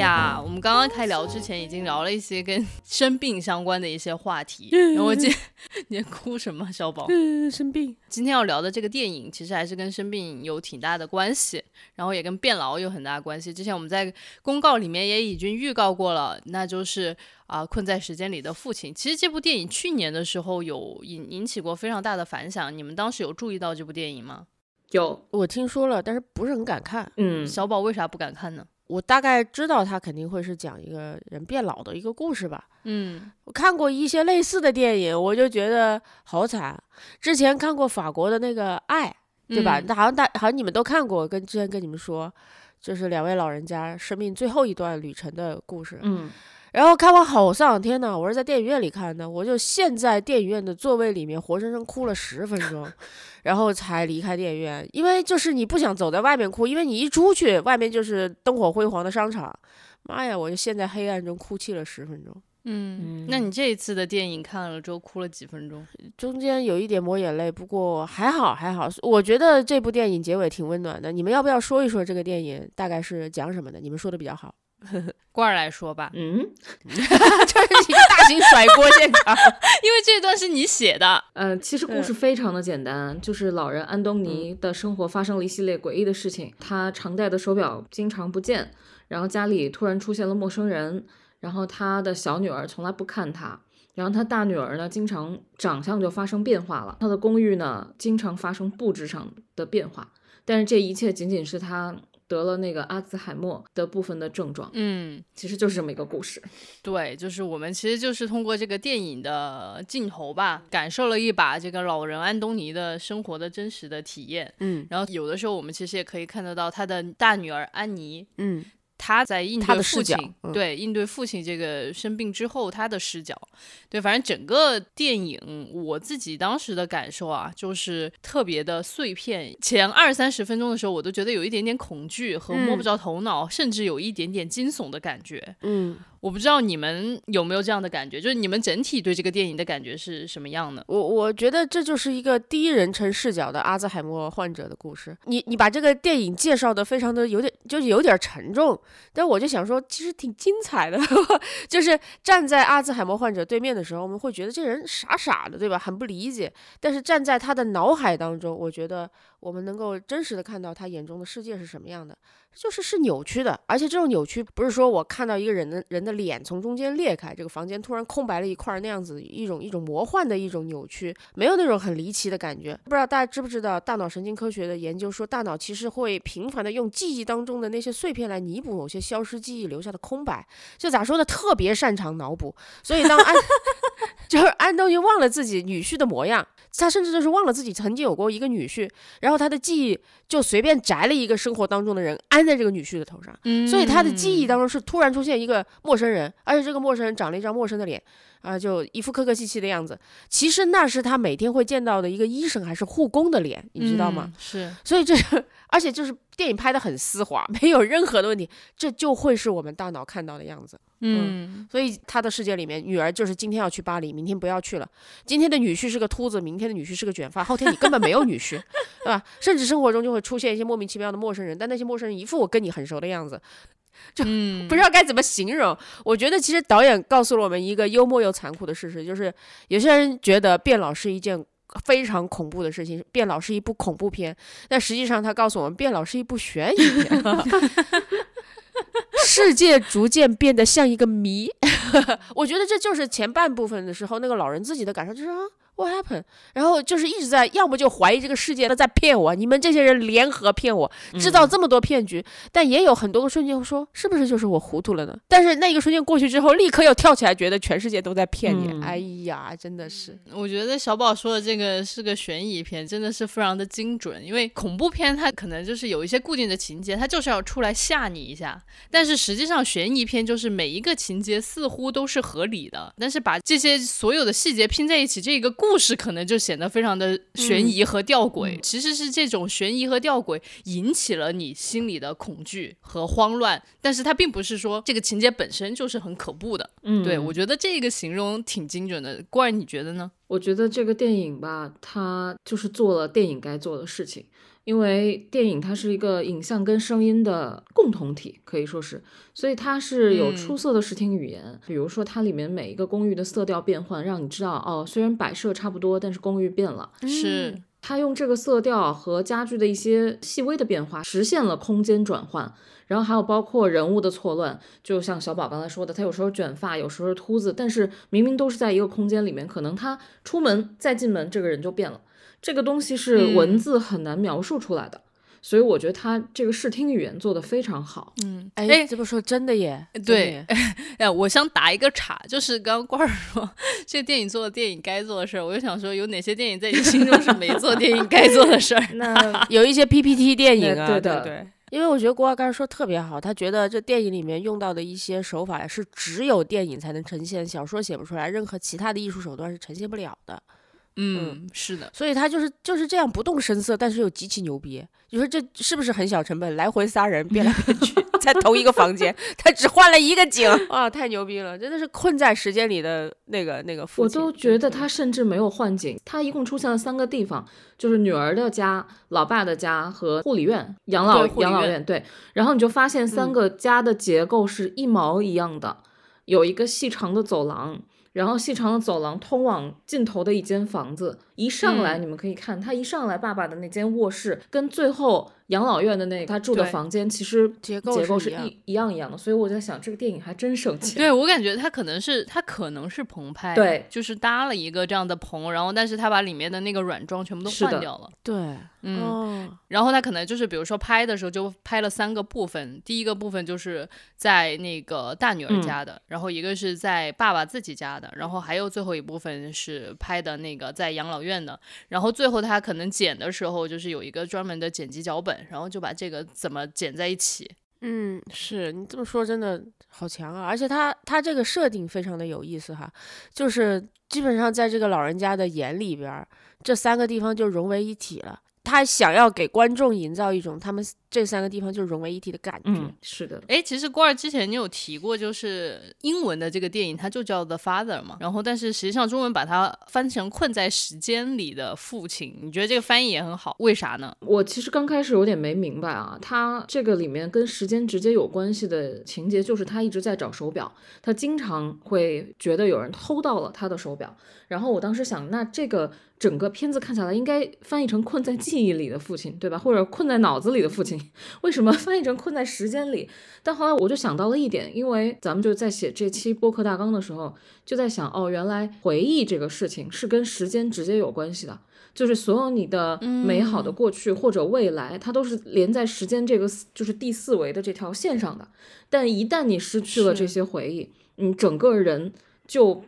呀，我们刚刚开聊之前已经聊了一些跟生病相关的一些话题，然后我今 你在哭什么，小宝？嗯，生病。今天要聊的这个电影其实还是跟生病有挺大的关系，然后也跟变老有很大的关系。之前我们在公告里面也已经预告过了，那就是啊、困在时间里的父亲。其实这部电影去年的时候有引引起过非常大的反响，你们当时有注意到这部电影吗？有，我听说了，但是不是很敢看。嗯，小宝为啥不敢看呢？我大概知道他肯定会是讲一个人变老的一个故事吧。嗯我看过一些类似的电影，我就觉得好惨。之前看过法国的那个《爱》，对吧？嗯那好像大好像你们都看过，跟之前跟你们说，就是两位老人家生命最后一段旅程的故事。嗯，然后看完好丧，天呐！我是在电影院里看的，我就陷在电影院的座位里面，活生生哭了十分钟，然后才离开电影院。因为就是你不想走在外面哭，因为你一出去，外面就是灯火辉煌的商场，妈呀，我就陷在黑暗中哭泣了十分钟，嗯，那你这一次的电影看了之后哭了几分钟？中间有一点抹眼泪，不过还好还好。我觉得这部电影结尾挺温暖的。你们要不要说一说这个电影大概是讲什么的？你们说的比较好。罐儿来说吧，嗯，这是一个大型甩锅现场。因为这段是你写的。呃，其实故事非常的简单，就是老人安东尼的生活发生了一系列诡异的事情。他常戴的手表经常不见，然后家里突然出现了陌生人，然后他的小女儿从来不看他，然后他大女儿呢，经常长相就发生变化了。他的公寓呢，经常发生布置上的变化，但是这一切仅仅是他得了那个阿兹海默的部分的症状，嗯，其实就是这么一个故事。对，就是我们其实就是通过这个电影的镜头吧，感受了一把这个老人安东尼的生活的真实的体验。嗯然后有的时候我们其实也可以看得到他的大女儿安妮，嗯他在应他对父亲，嗯对应对父亲这个生病之后他的视角，对，反正整个电影我自己当时的感受啊，就是特别的碎片。前二三十分钟的时候，我都觉得有一点点恐惧和摸不嗯着头脑，甚至有一点点惊悚的感觉。嗯。我不知道你们有没有这样的感觉，就是你们整体对这个电影的感觉是什么样的？我我觉得这就是一个第一人称视角的阿兹海默患者的故事。你你把这个电影介绍的非常的有点，就是有点沉重，但我就想说，其实挺精彩的。就是站在阿兹海默患者对面的时候，我们会觉得这人傻傻的，对吧？很不理解。但是站在他的脑海当中，我觉得我们能够真实的看到他眼中的世界是什么样的。就是是扭曲的，而且这种扭曲不是说我看到一个人的人的脸从中间裂开，这个房间突然空白了一块儿那样子一种一种魔幻的一种扭曲，没有那种很离奇的感觉。不知道大家知不知道，大脑神经科学的研究说，大脑其实会频繁的用记忆当中的那些碎片来弥补某些消失记忆留下的空白。就咋说呢，特别擅长脑补。所以当安就是安东尼忘了自己女婿的模样，他甚至就是忘了自己曾经有过一个女婿，然后他的记忆就随便摘了一个生活当中的人安在这个女婿的头上。嗯所以他的记忆当中是突然出现一个陌生人，而且这个陌生人长了一张陌生的脸，啊、就一副客客气气的样子。其实那是他每天会见到的一个医生还是护工的脸，你知道吗？嗯是，所以这是，而且就是电影拍的很丝滑，没有任何的问题，这就会是我们大脑看到的样子。嗯所以他的世界里面，女儿就是今天要去巴黎，明天不要去了。今天的女婿是个秃子，明天的女婿是个卷发，后天你根本没有女婿，对吧？甚至生活中就会出现一些莫名其妙的陌生人，但那些陌生人一副我跟你很熟的样子，就，不知道该怎么形容。我觉得其实导演告诉了我们一个幽默又残酷的事实，就是有些人觉得变老是一件。非常恐怖的事情，变老是一部恐怖片，但实际上他告诉我们，变老是一部悬疑片。世界逐渐变得像一个谜，我觉得这就是前半部分的时候那个老人自己的感受，就是啊，what happened？然后就是一直在，要么就怀疑这个世界在骗我，你们这些人联合骗我，制造这么多骗局。但也有很多个瞬间会说，是不是就是我糊涂了呢？但是那个瞬间过去之后，立刻又跳起来，觉得全世界都在骗你。嗯哎呀，真的是，我觉得小宝说的这个是个悬疑片，真的是非常的精准。因为恐怖片它可能就是有一些固定的情节，它就是要出来吓你一下。但是实际上悬疑片就是每一个情节似乎都是合理的，但是把这些所有的细节拼在一起，这个故事可能就显得非常的悬疑和吊诡。其实是这种悬疑和吊诡引起了你心里的恐惧和慌乱，但是它并不是说这个情节本身就是很可怖的。嗯，对我觉得这个形容挺精准的。郭儿，你觉得呢？我觉得这个电影吧，它就是做了电影该做的事情，因为电影它是一个影像跟声音的共同体，可以说是，所以它是有嗯出色的视听语言。比如说，它里面每一个公寓的色调变换，让你知道哦，虽然摆设差不多，但是公寓变了。是。它用这个色调和家具的一些细微的变化，实现了空间转换。然后还有包括人物的错乱，就像小宝刚才说的，他有时候卷发，有时候秃子，但是明明都是在一个空间里面，可能他出门再进门，这个人就变了。这个东西是嗯文字很难描述出来的，所以我觉得他这个视听语言做得非常好。嗯，哎，哎这么说真的耶，对耶，哎，我想打一个岔，就是刚刚罐儿说这电影做的电影该做的事儿，我就想说有哪些电影在你心中是没做电影该做的事儿？那 有一些 PPT 电影啊，对的对对。因为我觉得郭二刚才说特别好，他觉得这电影里面用到的一些手法是只有电影才能呈现，小说写不出来，任何其他的艺术手段是呈现不了的。嗯，是的，所以他就是就是这样不动声色，但是又极其牛逼。你说这是不是很小成本？来回仨人变来变去，在同一个房间，他只换了一个景，啊，太牛逼了！真的是困在时间里的那个那个父我。都觉得他甚至没有换景，他一共出现了三个地方，就是女儿的家、老爸的家和护理院、养老护理院养老院。对，然后你就发现三嗯个家的结构是一毛一样的，有一个细长的走廊，然后细长的走廊通往尽头的一间房子。一上来嗯你们可以看，他一上来爸爸的那间卧室跟最后养老院的那个他住的房间其实结构结构是是一一一样一样的，所以我在想这个电影还真省钱。对我感觉他可能是他可能是棚拍，对就是搭了一个这样的棚，然后但是他把里面的那个软装全部都换掉了。对，嗯哦，然后他可能就是，比如说拍的时候就拍了三个部分，第一个部分就是在那个大女儿嗯家的，然后一个是在爸爸自己家的，然后还有最后一部分是拍的那个在养老院院的，然后最后他可能剪的时候就是有一个专门的剪辑脚本，然后就把这个怎么剪在一起。嗯，是你这么说真的好强啊！而且他他这个设定非常的有意思哈，就是基本上在这个老人家的眼里边，这三个地方就融为一体了。他想要给观众营造一种他们这三个地方就融为一体的感觉。嗯，是的，诶，其实郭二之前你有提过，就是英文的这个电影它就叫《The Father》嘛，然后但是实际上中文把它翻成《困在时间里的父亲》，你觉得这个翻译也很好，为啥呢？我其实刚开始有点没明白啊，他这个里面跟时间直接有关系的情节，就是他一直在找手表，他经常会觉得有人偷到了他的手表。然后我当时想，那这个整个片子看下来应该翻译成“困在记忆里的父亲”，对吧？或者“困在脑子里的父亲”，为什么翻译成“困在时间里”？但后来我就想到了一点，因为咱们就在写这期播客大纲的时候，就在想，哦，原来回忆这个事情是跟时间直接有关系的。就是所有你的美好的过去或者未来，它都是连在时间这个四就是第四维的这条线上的。但一旦你失去了这些回忆，你整个人就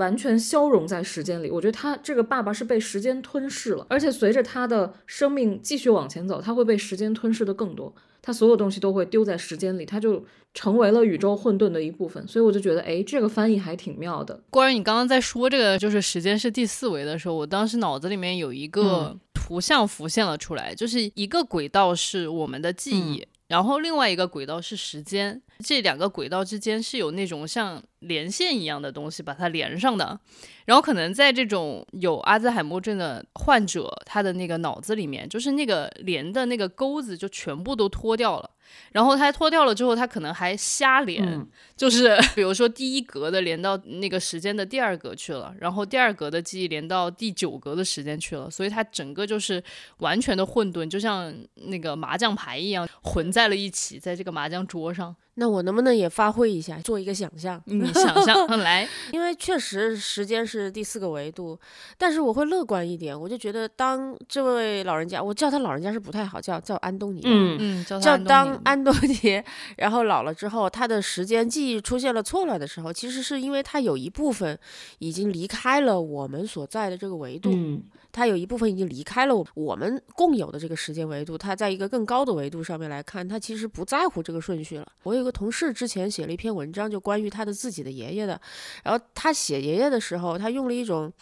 完全消融在时间里。我觉得他这个爸爸是被时间吞噬了，而且随着他的生命继续往前走，他会被时间吞噬的更多。他所有东西都会丢在时间里，他就成为了宇宙混沌的一部分。所以我就觉得，哎，这个翻译还挺妙的。关于你刚刚在说这个，就是时间是第四维的时候，我当时脑子里面有一个图像浮现了出来，就是一个轨道是我们的记忆，然后另外一个轨道是时间，这两个轨道之间是有那种像连线一样的东西把它连上的。然后可能在这种有阿兹海默症的患者，他的那个脑子里面，就是那个连的那个钩子就全部都脱掉了。然后他脱掉了之后，他可能还瞎连，嗯就是 比如说第一格的连到那个时间的第二格去了，然后第二格的记忆连到第九格的时间去了，所以它整个就是完全的混沌，就像那个麻将牌一样混在了一起，在这个麻将桌上。那我能不能也发挥一下，做一个想象？你想象来，因为确实时间是第四个维度，但是我会乐观一点，我就觉得当这位老人家，我叫他老人家是不太好叫，叫安东尼，嗯嗯，叫当安东尼，然后老了之后，他的时间记忆出现了错乱的时候，其实是因为他有一部分已经离开了我们所在的这个维度，嗯他有一部分已经离开了我们共有的这个时间维度，他在一个更高的维度上面来看，他其实不在乎这个顺序了。我有个同事之前写了一篇文章，就关于他的自己的爷爷的，然后他写爷爷的时候，他用了一种。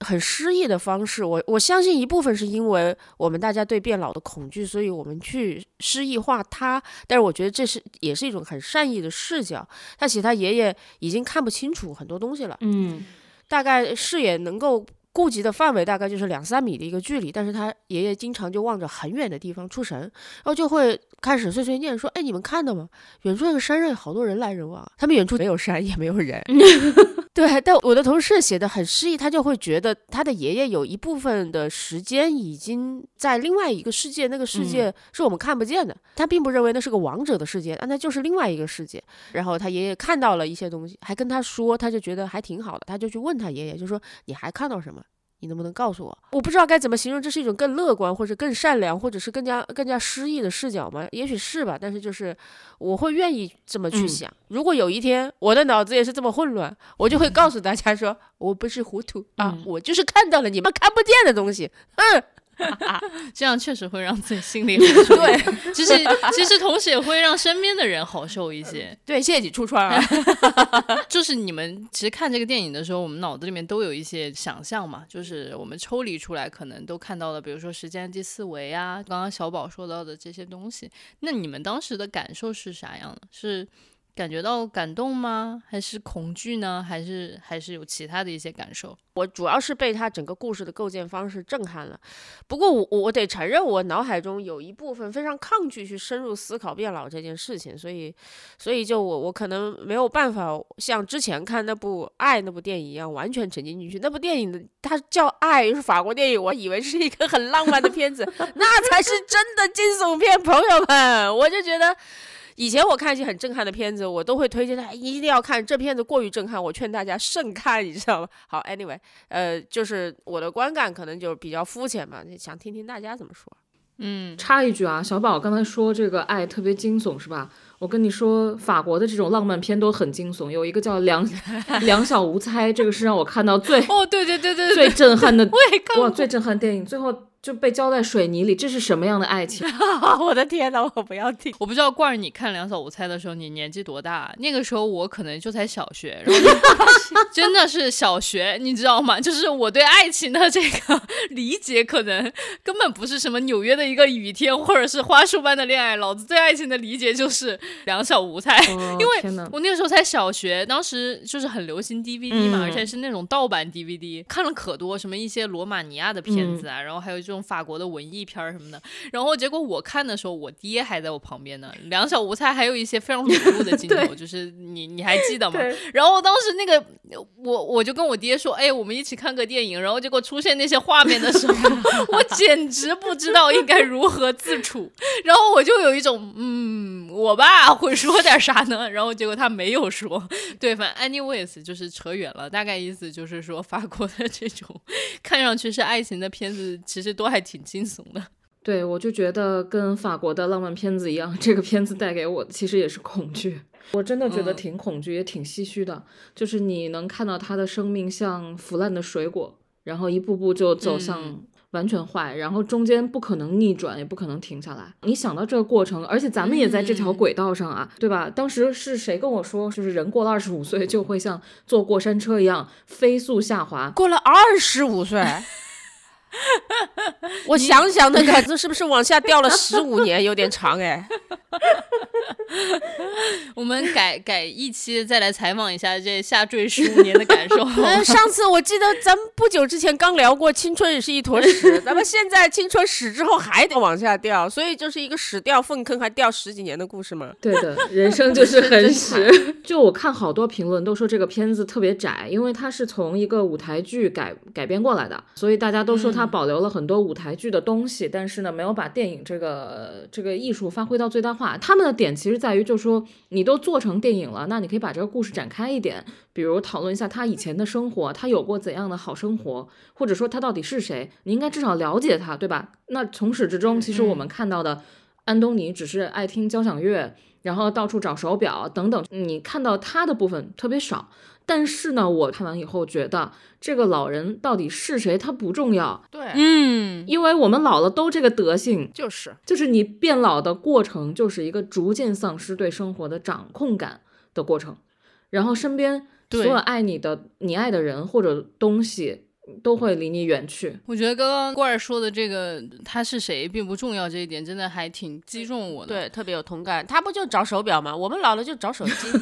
很诗意的方式，我我相信一部分是因为我们大家对变老的恐惧，所以我们去诗意化他。但是我觉得这是也是一种很善意的视角。他写他爷爷已经看不清楚很多东西了，嗯大概视野能够顾及的范围大概就是两三米的一个距离，但是他爷爷经常就望着很远的地方出神，然后就会开始碎碎念说：“哎，你们看到吗？远处那个山上有好多人来人往，他们远处没有山也没有人。”对，但我的同事写的很诗意，他就会觉得他的爷爷有一部分的时间已经在另外一个世界，那个世界是我们看不见的。他并不认为那是个王者的世界，啊那就是另外一个世界。然后他爷爷看到了一些东西，还跟他说，他就觉得还挺好的，他就去问他爷爷，就说你还看到什么？你能不能告诉我？我不知道该怎么形容，这是一种更乐观，或者更善良，或者是更加更加诗意的视角吗？也许是吧，但是就是我会愿意这么去嗯想。如果有一天我的脑子也是这么混乱，我就会告诉大家说，我不是糊涂啊，嗯我就是看到了你们看不见的东西。嗯，这样确实会让自己心里 很受对 其实其实同时也会让身边的人好受一些。对，谢谢你出川啊。就是你们其实看这个电影的时候，我们脑子里面都有一些想象嘛，就是我们抽离出来，可能都看到了，比如说时间第四维啊，刚刚小宝说到的这些东西。那你们当时的感受是啥样的？是感觉到感动吗？还是恐惧呢？还是还是有其他的一些感受？我主要是被他整个故事的构建方式震撼了。不过我我得承认，我脑海中有一部分非常抗拒去深入思考变老这件事情，所以所以就我我可能没有办法像之前看那部《爱》那部电影一样完全沉浸进去。那部电影的它叫《爱》，是法国电影，我以为是一个很浪漫的片子，那才是真的惊悚片，朋友们，我就觉得。以前我看一些很震撼的片子，我都会推荐他一定要看。这片子过于震撼，我劝大家慎看，你知道吗？好，anyway，呃，就是我的观感可能就比较肤浅嘛，想听听大家怎么说。嗯，插一句啊，小宝刚才说这个爱特别惊悚是吧？我跟你说，法国的这种浪漫片都很惊悚，有一个叫《两两小无猜》，这个是让我看到最哦，对对对对对，最震撼的，我也看哇，过。最震撼电影，最后就被浇在水泥里，这是什么样的爱情？我的天呐，我不要听。我不知道罐儿，你看《两小无猜》的时候，你年纪多大？那个时候我可能就才小学，然后 真的是小学，你知道吗？就是我对爱情的这个 理解，可能根本不是什么纽约的一个雨天，或者是花束般的恋爱。老子对爱情的理解就是两小无猜。哦因为天哪，我那个时候才小学，当时就是很流行 DVD 嘛，嗯而且是那种盗版 DVD，看了可多什么一些罗马尼亚的片嗯子啊，然后还有这种法国的文艺片儿什么的。然后结果我看的时候，我爹还在我旁边呢，两小无猜还有一些非常恐怖的镜头，就是你你还记得吗？然后当时那个我我就跟我爹说，哎，我们一起看个电影，然后结果出现那些画面的时候，我简直不知道应该如何自处。然后我就有一种，嗯，我爸 会说点啥呢？然后结果他没有说。对，反正 anyways 就是扯远了，大概意思就是说，法国的这种看上去是爱情的片子，其实都还挺惊悚的。对我就觉得跟法国的浪漫片子一样，这个片子带给我的其实也是恐惧。我真的觉得嗯挺恐惧，也挺唏嘘的。就是你能看到他的生命像腐烂的水果，然后一步步就走向嗯完全坏，然后中间不可能逆转，也不可能停下来。你想到这个过程，而且咱们也在这条嗯轨道上啊，对吧？当时是谁跟我说，就是人过了二十五岁就会像坐过山车一样飞速下滑？过了二十五岁，我想想那个，这是不是往下掉了十五年？有点长哎。我们改改一期再来采访一下这下坠十五年的感受。呃，上次我记得咱们不久之前刚聊过，青春也是一坨屎，咱们现在青春屎之后还得往下掉，所以就是一个屎掉粪坑还掉十几年的故事嘛。对的，人生就是很屎。就我看好多评论都说这个片子特别窄，因为它是从一个舞台剧改改编过来的，所以大家都说它它保留了很多舞台剧的东西，但是呢，没有把电影这个这个艺术发挥到最大化。他们的点其实在于，就是说你都做成电影了，那你可以把这个故事展开一点，比如讨论一下他以前的生活，他有过怎样的好生活，或者说他到底是谁，你应该至少了解他，对吧？那从始至终，其实我们看到的安东尼只是爱听交响乐，然后到处找手表等等，你看到他的部分特别少。但是呢，我看完以后觉得这个老人到底是谁，他不重要，对，嗯，因为我们老了都这个德性，就是就是你变老的过程，就是一个逐渐丧失对生活的掌控感的过程，然后身边所有爱你的、你爱的人或者东西都会离你远去。我觉得刚刚郭儿说的这个他是谁并不重要这一点，真的还挺击中我的。对，特别有同感。他不就找手表吗？我们老了就找手机。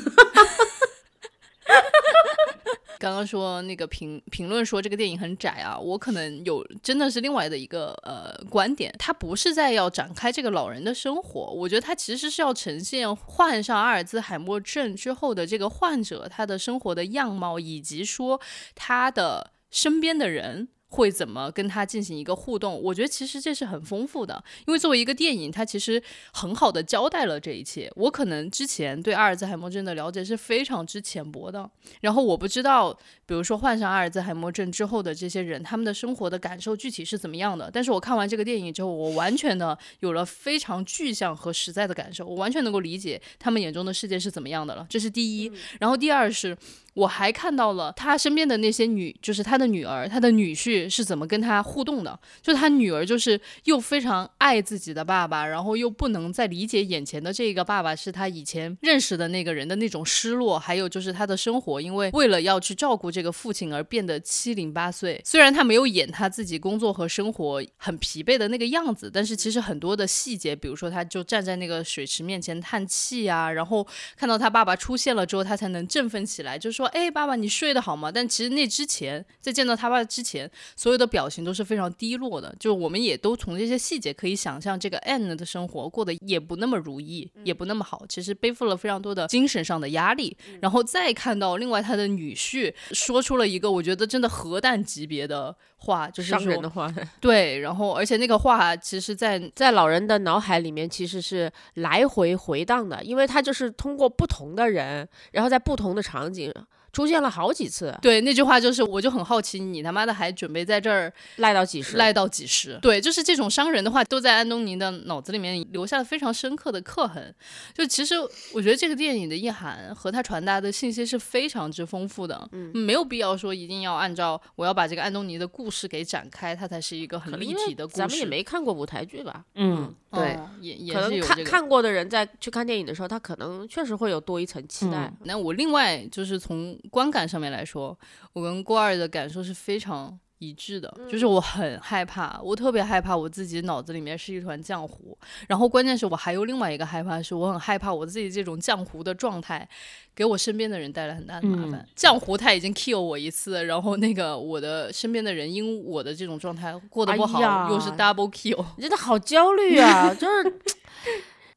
刚刚说那个评评论说这个电影很窄啊，我可能有真的是另外的一个呃观点，他不是在要展开这个老人的生活，我觉得他其实是要呈现患上阿尔兹海默症之后的这个患者他的生活的样貌，以及说他的身边的人。会怎么跟他进行一个互动？我觉得其实这是很丰富的，因为作为一个电影，它其实很好的交代了这一切。我可能之前对阿尔兹海默症的了解是非常之浅薄的，然后我不知道，比如说患上阿尔兹海默症之后的这些人，他们的生活的感受具体是怎么样的。但是我看完这个电影之后，我完全的有了非常具象和实在的感受，我完全能够理解他们眼中的世界是怎么样的了。这是第一，然后第二是。我还看到了他身边的那些女，就是他的女儿、他的女婿是怎么跟他互动的。就他女儿就是又非常爱自己的爸爸，然后又不能再理解眼前的这个爸爸是他以前认识的那个人的那种失落，还有就是他的生活，因为为了要去照顾这个父亲而变得七零八碎。虽然他没有演他自己工作和生活很疲惫的那个样子，但是其实很多的细节，比如说他就站在那个水池面前叹气啊，然后看到他爸爸出现了之后，他才能振奋起来，就说：“哎，爸爸，你睡得好吗？”但其实那之前，在见到他爸之前，所有的表情都是非常低落的。就我们也都从这些细节可以想象，这个 Anne 的生活过得也不那么如意，也不那么好。其实背负了非常多的精神上的压力。然后再看到另外他的女婿说出了一个我觉得真的核弹级别的话，就是说伤人的话，对，然后而且那个话其实在在老人的脑海里面其实是来回回荡的，因为他就是通过不同的人，然后在不同的场景出现了好几次，对那句话就是，我就很好奇，你他妈的还准备在这儿赖到几十，赖到几十？对，就是这种伤人的话，都在安东尼的脑子里面留下了非常深刻的刻痕。就其实我觉得这个电影的意涵和它传达的信息是非常之丰富的，嗯，没有必要说一定要按照我要把这个安东尼的故事给展开，它才是一个很立体的故事。咱们也没看过舞台剧吧？嗯，对，哦也也可能看是有这个。看过的人在去看电影的时候，他可能确实会有多一层期待。那我另外就是从观感上面来说，我跟郭二的感受是非常一致的，就是我很害怕，我特别害怕我自己脑子里面是一团浆糊，然后关键是我还有另外一个害怕，是我很害怕我自己这种浆糊的状态给我身边的人带来很大的麻烦。浆糊它已经 kill 我一次，然后那个我的身边的人因我的这种状态过得不好，哎又是 double kill。你真的好焦虑啊！就是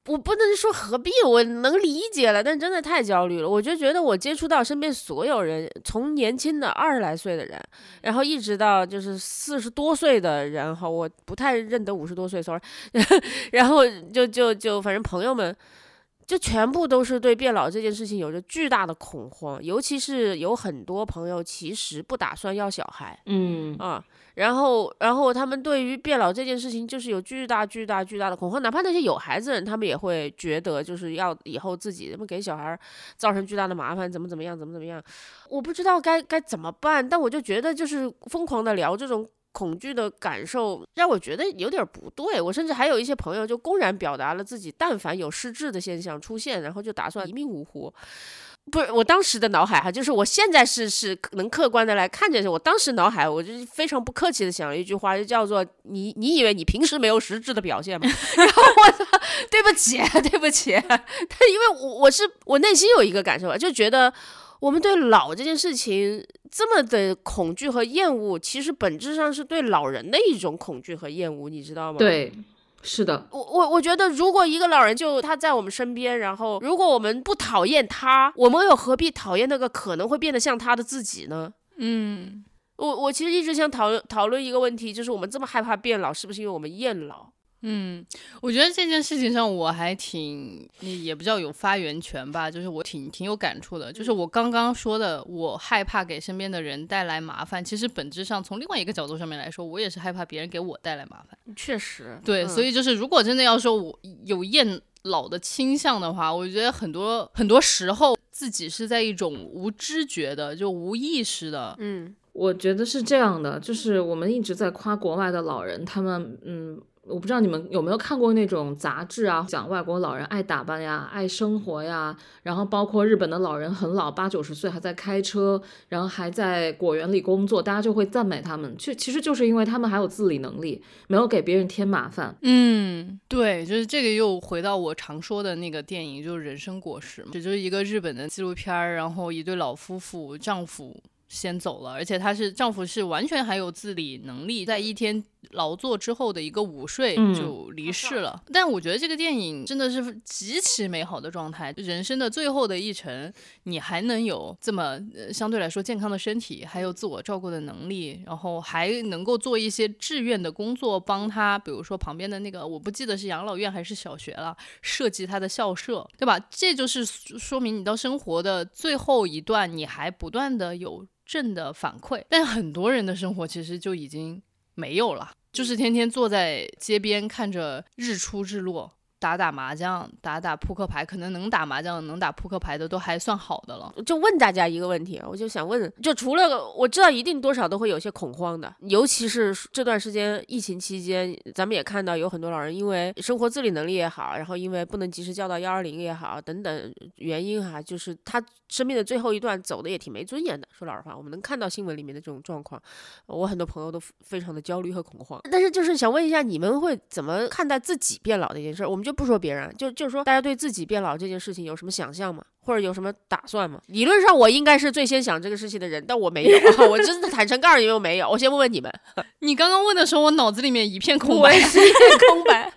我不能说何必，我能理解了，但真的太焦虑了。我就觉得我接触到身边所有人，从年轻的二十来岁的人，然后一直到就是四十多岁的人哈，我不太认得五十多岁，sorry，然后就就就反正朋友们。就全部都是对变老这件事情有着巨大的恐慌，尤其是有很多朋友其实不打算要小孩，嗯啊，然后然后他们对于变老这件事情就是有巨大巨大巨大的恐慌，哪怕那些有孩子的人，他们也会觉得就是要以后自己他们给小孩造成巨大的麻烦，怎么怎么样，怎么怎么样，我不知道该该怎么办，但我就觉得就是疯狂的聊这种。恐惧的感受让我觉得有点不对，我甚至还有一些朋友就公然表达了自己，但凡有失智的现象出现，然后就打算一命呜呼。不是我当时的脑海哈，就是我现在是是能客观的来看这，我当时脑海我就非常不客气的想了一句话，就叫做你你以为你平时没有实质的表现吗？然后我操，对不起对不起，但因为我我是我内心有一个感受啊，就觉得我们对老这件事情这么的恐惧和厌恶，其实本质上是对老人的一种恐惧和厌恶，你知道吗？对，是的，我我我觉得，如果一个老人就他在我们身边，然后如果我们不讨厌他，我们又何必讨厌那个可能会变得像他的自己呢？嗯，我我其实一直想讨论讨论一个问题，就是我们这么害怕变老，是不是因为我们厌老？嗯，我觉得这件事情上我还挺，也不叫有发言权吧，就是我挺挺有感触的。就是我刚刚说的，我害怕给身边的人带来麻烦，其实本质上从另外一个角度上面来说，我也是害怕别人给我带来麻烦。确实，对，嗯所以就是如果真的要说我有厌老的倾向的话，我觉得很多很多时候自己是在一种无知觉的，就无意识的，嗯我觉得是这样的，就是我们一直在夸国外的老人，他们嗯。我不知道你们有没有看过那种杂志啊，讲外国老人爱打扮呀、爱生活呀，然后包括日本的老人很老，八九十岁还在开车，然后还在果园里工作，大家就会赞美他们。就其实就是因为他们还有自理能力，没有给别人添麻烦。嗯，对，就是这个又回到我常说的那个电影，就是《人生果实》嘛，这就是一个日本的纪录片儿，然后一对老夫妇，丈夫先走了，而且他是丈夫是完全还有自理能力，在一天劳作之后的一个午睡嗯就离世了。但我觉得这个电影真的是极其美好的状态，人生的最后的一程，你还能有这么、呃、相对来说健康的身体，还有自我照顾的能力，然后还能够做一些志愿的工作，帮他，比如说旁边的那个，我不记得是养老院还是小学了，设计他的校舍，对吧？这就是说说明你到生活的最后一段，你还不断的有正的反馈。但很多人的生活其实就已经没有了，就是天天坐在街边看着日出日落。打打麻将，打打扑克牌，可能能打麻将、能打扑克牌的都还算好的了。就问大家一个问题，我就想问，就除了我知道一定多少都会有些恐慌的，尤其是这段时间疫情期间，咱们也看到有很多老人因为生活自理能力也好，然后因为不能及时叫到幺二零也好，等等原因哈，就是他生命的最后一段走的也挺没尊严的。说老实话，我们能看到新闻里面的这种状况，我很多朋友都非常的焦虑和恐慌。但是就是想问一下，你们会怎么看待自己变老这件事儿？我们就不说别人，就就是说大家对自己变老这件事情有什么想象吗？或者有什么打算吗？理论上我应该是最先想这个事情的人，但我没有，我真的坦诚告诉你们我没有。我先问问你们，你刚刚问的时候，我脑子里面一片空白一片空白。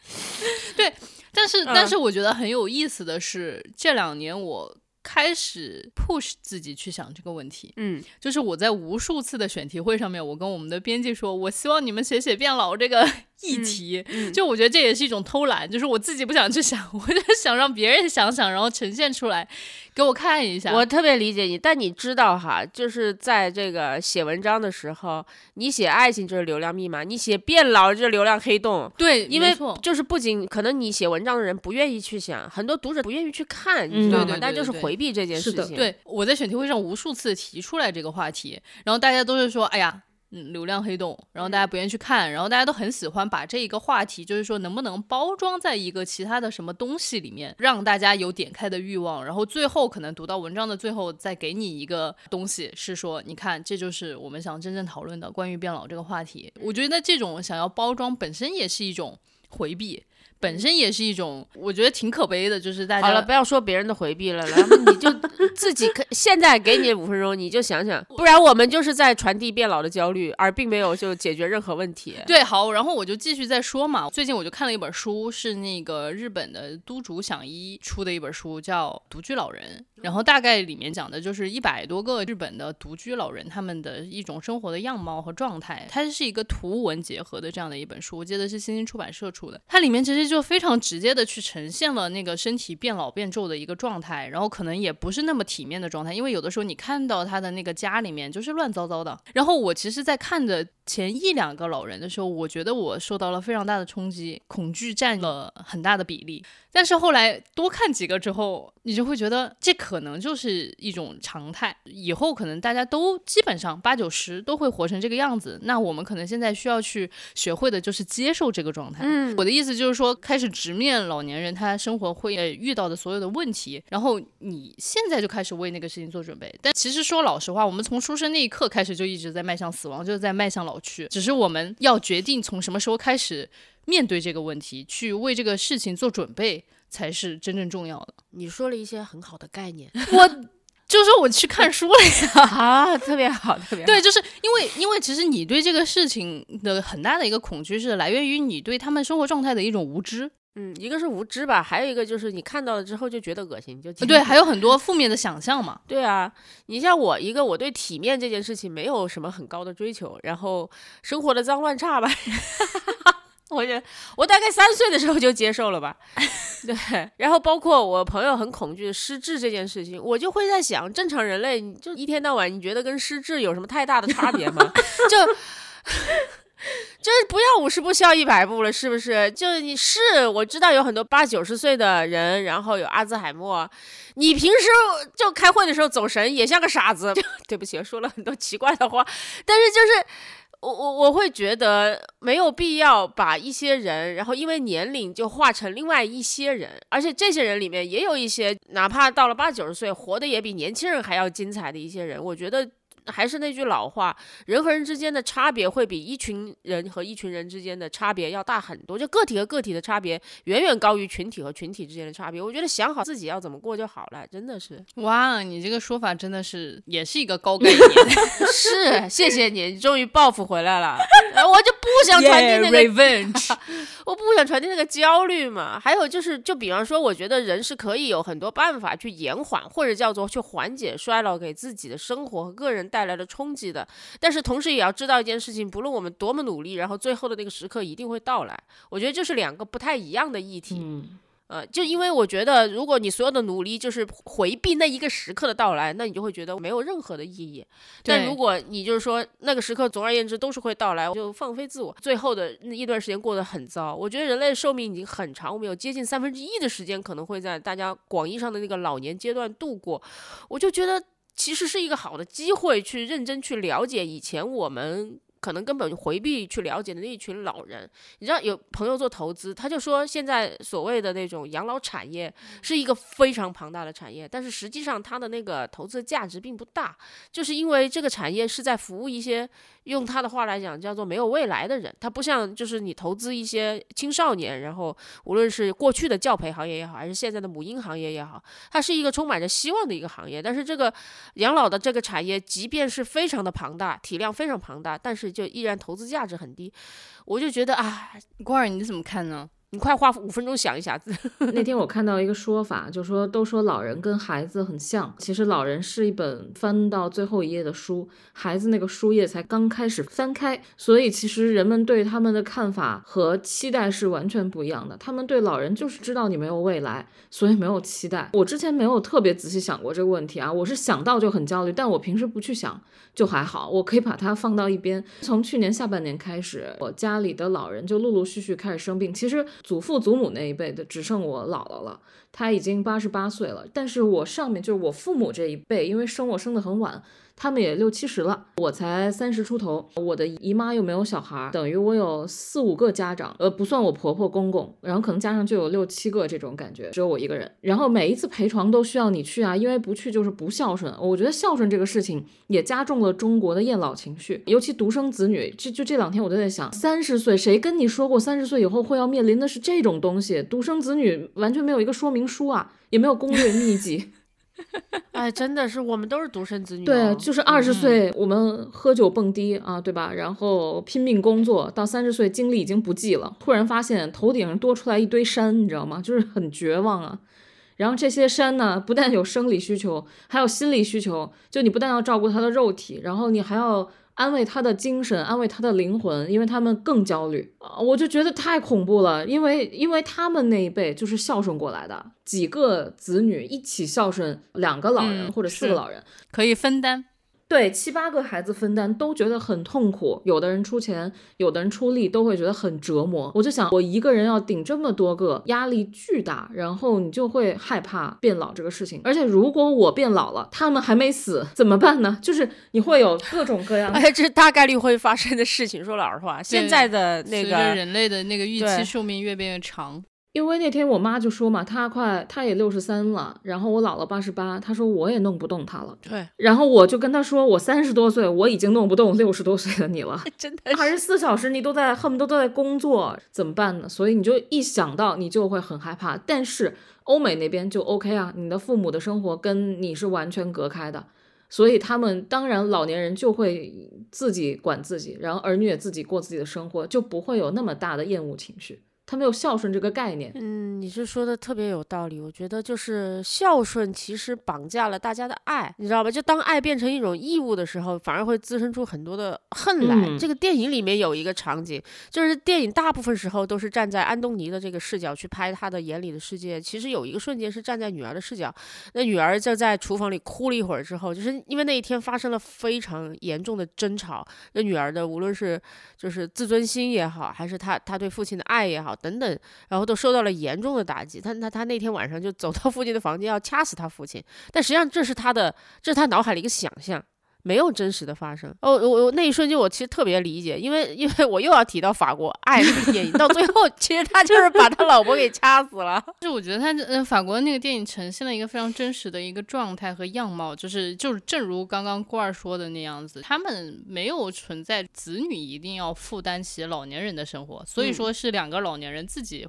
对但是，但嗯是我觉得很有意思的是，这两年我开始 push 自己去想这个问题。嗯就是我在无数次的选题会上面，我跟我们的编辑说，我希望你们写写变老这个议题。嗯就我觉得这也是一种偷懒，就是我自己不想去想，我就想让别人想想，然后呈现出来给我看一下。我特别理解你，但你知道哈，就是在这个写文章的时候，你写爱情就是流量密码，你写变老就是流量黑洞。对，因为就是不仅可能你写文章的人不愿意去想，很多读者不愿意去看，嗯你知道吗？对对对大家就是回避这件事情。对，我在选题会上无数次提出来这个话题，然后大家都是说，哎呀。嗯，流量黑洞，然后大家不愿意去看，然后大家都很喜欢把这一个话题，就是说能不能包装在一个其他的什么东西里面，让大家有点开的欲望，然后最后可能读到文章的最后再给你一个东西，是说你看这就是我们想真正讨论的关于变老这个话题。我觉得这种想要包装本身也是一种回避，本身也是一种我觉得挺可悲的，就是大家好了，不要说别人的回避了，然后你就 自己可现在给你五分钟，你就想想，不然我们就是在传递变老的焦虑，而并没有就解决任何问题。对，好，然后我就继续再说嘛。最近我就看了一本书，是那个日本的都竹响一出的一本书，叫《独居老人》。然后大概里面讲的就是一百多个日本的独居老人他们的一种生活的样貌和状态。它是一个图文结合的这样的一本书，我记得是新星出版社出的。它里面其实就非常直接的去呈现了那个身体变老变皱的一个状态，然后可能也不是那么体面的状态，因为有的时候你看到他的那个家里面就是乱糟糟的。然后我其实，在看着前一两个老人的时候，我觉得我受到了非常大的冲击，恐惧占了很大的比例。但是后来多看几个之后，你就会觉得这可能就是一种常态，以后可能大家都基本上八九十都会活成这个样子。那我们可能现在需要去学会的就是接受这个状态。嗯我的意思就是说，开始直面老年人他生活会呃遇到的所有的问题，然后你现在就开始为那个事情做准备。但其实说老实话，我们从出生那一刻开始就一直在迈向死亡，就是在迈向老去，只是我们要决定从什么时候开始面对这个问题，去为这个事情做准备，才是真正重要的。你说了一些很好的概念 我就说我去看书了呀。啊，特别好，特别好。对，就是因为因为其实你对这个事情的很大的一个恐惧是来源于你对他们生活状态的一种无知。嗯，一个是无知吧，还有一个就是你看到了之后就觉得恶心，就对，还有很多负面的想象嘛。对啊，你像我一个，我对体面这件事情没有什么很高的追求，然后生活的脏乱差吧，我觉得我大概三岁的时候就接受了吧。对，然后包括我朋友很恐惧失智这件事情，我就会在想，正常人类你就一天到晚你觉得跟失智有什么太大的差别吗？就。就是不要五十步笑一百步了，是不是？就你是我知道有很多八九十岁的人，然后有阿兹海默，你平时就开会的时候走神也像个傻子。对不起，说了很多奇怪的话，但是就是我我我会觉得没有必要把一些人，然后因为年龄就化成另外一些人，而且这些人里面也有一些哪怕到了八九十岁，活的也比年轻人还要精彩的一些人，我觉得。还是那句老话，人和人之间的差别会比一群人和一群人之间的差别要大很多。就个体和个体的差别远远高于群体和群体之间的差别。我觉得想好自己要怎么过就好了，真的是。哇，你这个说法真的是也是一个高概念。是，谢谢你，你终于报复回来了。我就不想传递那个 revenge，我不想传递那个焦虑嘛。还有就是，就比方说，我觉得人是可以有很多办法去延缓或者叫做去缓解衰老给自己的生活和个人带。来的冲击的，但是同时也要知道一件事情，不论我们多么努力，然后最后的那个时刻一定会到来。我觉得这是两个不太一样的议题。嗯，呃，就因为我觉得，如果你所有的努力就是回避那一个时刻的到来，那你就会觉得没有任何的意义。但如果你就是说那个时刻，总而言之都是会到来，就放飞自我，最后的那一段时间过得很糟。我觉得人类寿命已经很长，我们有接近三分之一的时间可能会在大家广义上的那个老年阶段度过。我就觉得。其实是一个好的机会，去认真去了解以前我们。可能根本回避去了解的那一群老人，你知道有朋友做投资，他就说现在所谓的那种养老产业是一个非常庞大的产业，但是实际上它的那个投资价值并不大，就是因为这个产业是在服务一些用他的话来讲叫做没有未来的人，他不像就是你投资一些青少年，然后无论是过去的教培行业也好，还是现在的母婴行业也好，它是一个充满着希望的一个行业，但是这个养老的这个产业即便是非常的庞大，体量非常庞大，但是就依然投资价值很低，我就觉得啊，郭儿你怎么看呢？你快花五分钟想一下。那天我看到一个说法，就说都说老人跟孩子很像，其实老人是一本翻到最后一页的书，孩子那个书页才刚开始翻开，所以其实人们对他们的看法和期待是完全不一样的。他们对老人就是知道你没有未来，所以没有期待。我之前没有特别仔细想过这个问题啊，我是想到就很焦虑，但我平时不去想就还好，我可以把它放到一边。从去年下半年开始，我家里的老人就陆陆续续开始生病，其实。祖父祖母那一辈的只剩我姥姥了，她已经八十八岁了。但是我上面就是我父母这一辈，因为生我生的很晚。他们也六七十了，我才三十出头。我的姨妈又没有小孩，等于我有四五个家长，呃，不算我婆婆公公，然后可能加上就有六七个这种感觉，只有我一个人。然后每一次陪床都需要你去啊，因为不去就是不孝顺。我觉得孝顺这个事情也加重了中国的厌老情绪，尤其独生子女。就就这两天我都在想，三十岁谁跟你说过三十岁以后会要面临的是这种东西？独生子女完全没有一个说明书啊，也没有攻略秘籍。哎，真的是，我们都是独生子女。对，就是二十岁我们喝酒蹦迪啊，对吧？然后拼命工作，到三十岁精力已经不济了，突然发现头顶上多出来一堆山，你知道吗？就是很绝望啊。然后这些山呢，不但有生理需求，还有心理需求。就你不但要照顾他的肉体，然后你还要。安慰他的精神，安慰他的灵魂，因为他们更焦虑啊！我就觉得太恐怖了，因为因为他们那一辈就是孝顺过来的，几个子女一起孝顺两个老人或者四个老人，可以分担。对七八个孩子分担都觉得很痛苦，有的人出钱，有的人出力，都会觉得很折磨。我就想，我一个人要顶这么多个，压力巨大，然后你就会害怕变老这个事情。而且如果我变老了，他们还没死怎么办呢？就是你会有各种各样，哎，这是大概率会发生的事情。说老实话，现在的那个人类的那个预期寿命越变越长。因为那天我妈就说嘛，她快，她也六十三了，然后我姥姥八十八，她说我也弄不动她了。对，然后我就跟她说，我三十多岁，我已经弄不动六十多岁的你了。真的，二十四小时你都在，恨不得都在工作，怎么办呢？所以你就一想到你就会很害怕。但是欧美那边就 OK 啊，你的父母的生活跟你是完全隔开的，所以他们当然老年人就会自己管自己，然后儿女也自己过自己的生活，就不会有那么大的厌恶情绪。他没有孝顺这个概念。嗯，你是说的特别有道理。我觉得就是孝顺其实绑架了大家的爱，你知道吧？就当爱变成一种义务的时候，反而会滋生出很多的恨来。嗯这个电影里面有一个场景，就是电影大部分时候都是站在安东尼的这个视角去拍他的眼里的世界。其实有一个瞬间是站在女儿的视角，那女儿就在厨房里哭了一会儿之后，就是因为那一天发生了非常严重的争吵，那女儿的无论是就是自尊心也好，还是她她对父亲的爱也好等等，然后都受到了严重的打击。他他他那天晚上就走到父亲的房间要掐死他父亲，但实际上这是他的这是他脑海里一个想象。没有真实的发生哦，我我那一瞬间我其实特别理解，因为因为我又要提到法国爱那个电影，到最后其实他就是把他老婆给掐死了。就是我觉得他呃法国那个电影呈现了一个非常真实的一个状态和样貌，就是就是正如刚刚郭二说的那样子，他们没有存在子女一定要负担起老年人的生活，所以嗯说是两个老年人自己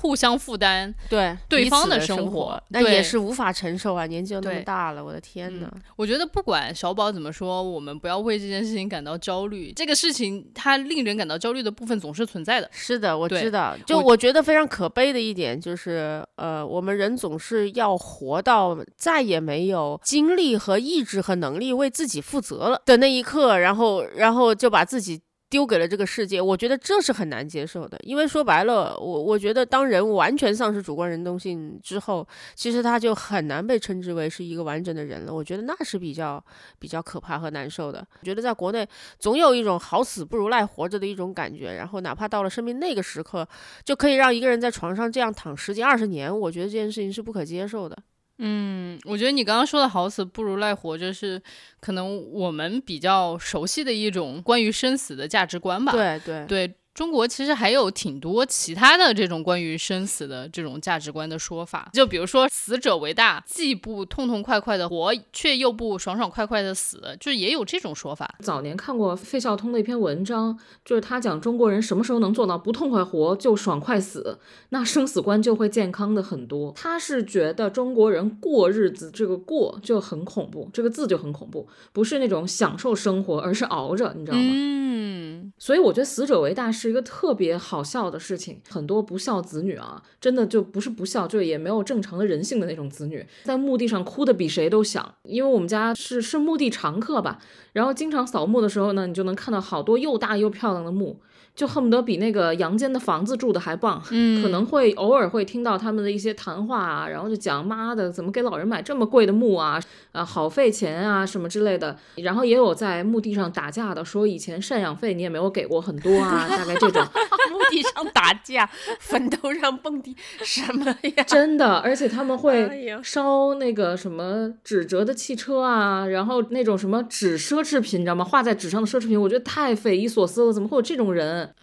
互相负担。对对方的生活，那也是无法承受啊，年纪又那么大了，我的天嗯呐。我觉得不管小宝怎么说，我们不要为这件事情感到焦虑。这个事情它令人感到焦虑的部分总是存在的。是的，我知道。就我我觉得非常可悲的一点就是，呃，我们人总是要活到再也没有精力和意志和能力为自己负责了的那一刻，然后然后就把自己。丢给了这个世界，我觉得这是很难接受的。因为说白了，我我觉得当人完全丧失主观能动性之后，其实他就很难被称之为是一个完整的人了。我觉得那是比较比较可怕和难受的。我觉得在国内总有一种好死不如赖活着的一种感觉，然后哪怕到了生命那个时刻，就可以让一个人在床上这样躺十几二十年，我觉得这件事情是不可接受的。嗯，我觉得你刚刚说的“好死不如赖活着”是可能我们比较熟悉的一种关于生死的价值观吧。对对对中国其实还有挺多其他的这种关于生死的这种价值观的说法，就比如说“死者为大”，既不痛痛快快的活，却又不爽爽快快的死，就也有这种说法。早年看过费孝通的一篇文章，就是他讲中国人什么时候能做到不痛快活就爽快死，那生死观就会健康的很多。他是觉得中国人过日子这个“过”就很恐怖，这个字就很恐怖，不是那种享受生活，而是熬着，你知道吗？嗯，所以我觉得死者为大是一个特别好笑的事情。很多不孝子女啊，真的就不是不孝，就也没有正常的人性的那种子女，在墓地上哭的比谁都响。因为我们家是是墓地常客吧，然后经常扫墓的时候呢，你就能看到好多又大又漂亮的墓。就恨不得比那个阳间的房子住的还棒，嗯可能会偶尔会听到他们的一些谈话啊，然后就讲妈的怎么给老人买这么贵的墓啊，啊好费钱啊什么之类的，然后也有在墓地上打架的，说以前赡养费你也没有给过很多啊，大概这种，墓地上打架，坟头上蹦迪，什么呀？真的，而且他们哎会烧那个什么纸折的汽车啊，然后那种什么纸奢侈品，你知道吗？画在纸上的奢侈品，我觉得太匪夷所思了，怎么会有这种人？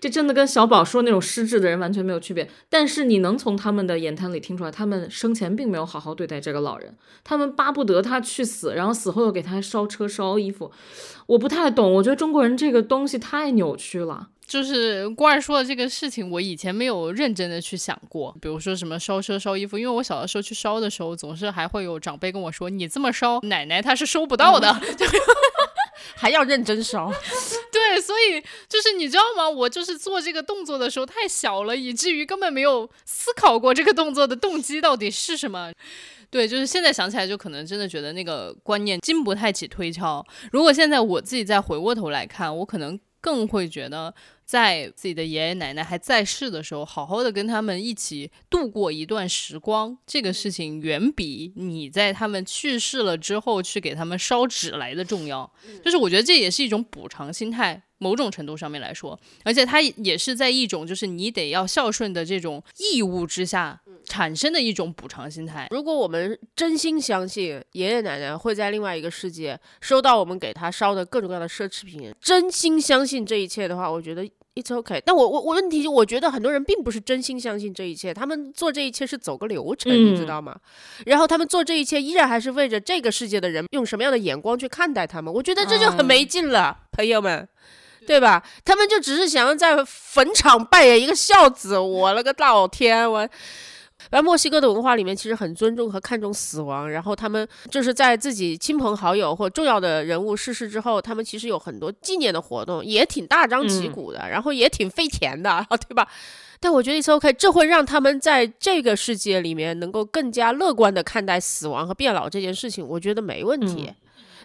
这真的跟小宝说那种失智的人完全没有区别，但是你能从他们的言谈里听出来，他们生前并没有好好对待这个老人，他们巴不得他去死，然后死后又给他烧车烧衣服，我不太懂，我觉得中国人这个东西太扭曲了。就是郭二说的这个事情，我以前没有认真的去想过。比如说什么烧车烧衣服，因为我小的时候去烧的时候，总是还会有长辈跟我说：“你这么烧，奶奶她是收不到的。还要认真烧，对，所以就是你知道吗？我就是做这个动作的时候太小了，以至于根本没有思考过这个动作的动机到底是什么。对，就是现在想起来，就可能真的觉得那个观念经不太起推敲。如果现在我自己再回过头来看，我可能更会觉得，在自己的爷爷奶奶还在世的时候，好好的跟他们一起度过一段时光，这个事情远比你在他们去世了之后去给他们烧纸来的重要。就是我觉得这也是一种补偿心态。某种程度上面来说，而且它也是在一种就是你得要孝顺的这种义务之下产生的一种补偿心态。如果我们真心相信爷爷奶奶会在另外一个世界收到我们给他烧的各种各样的奢侈品，真心相信这一切的话，我觉得 it's okay。但我我我问题，我觉得很多人并不是真心相信这一切，他们做这一切是走个流程，你知嗯道吗？然后他们做这一切依然还是为着这个世界的人用什么样的眼光去看待他们，我觉得这就很没劲了，朋友们。对吧？他们就只是想要在坟场扮演一个孝子，我了个老天，我然后墨西哥的文化里面其实很尊重和看重死亡，然后他们就是在自己亲朋好友或重要的人物逝世之后，他们其实有很多纪念的活动，也挺大张旗嗯鼓的，然后也挺费钱的，对吧？但我觉得 it's OK，这会让他们在这个世界里面能够更加乐观的看待死亡和变老这件事情，我觉得没问题。嗯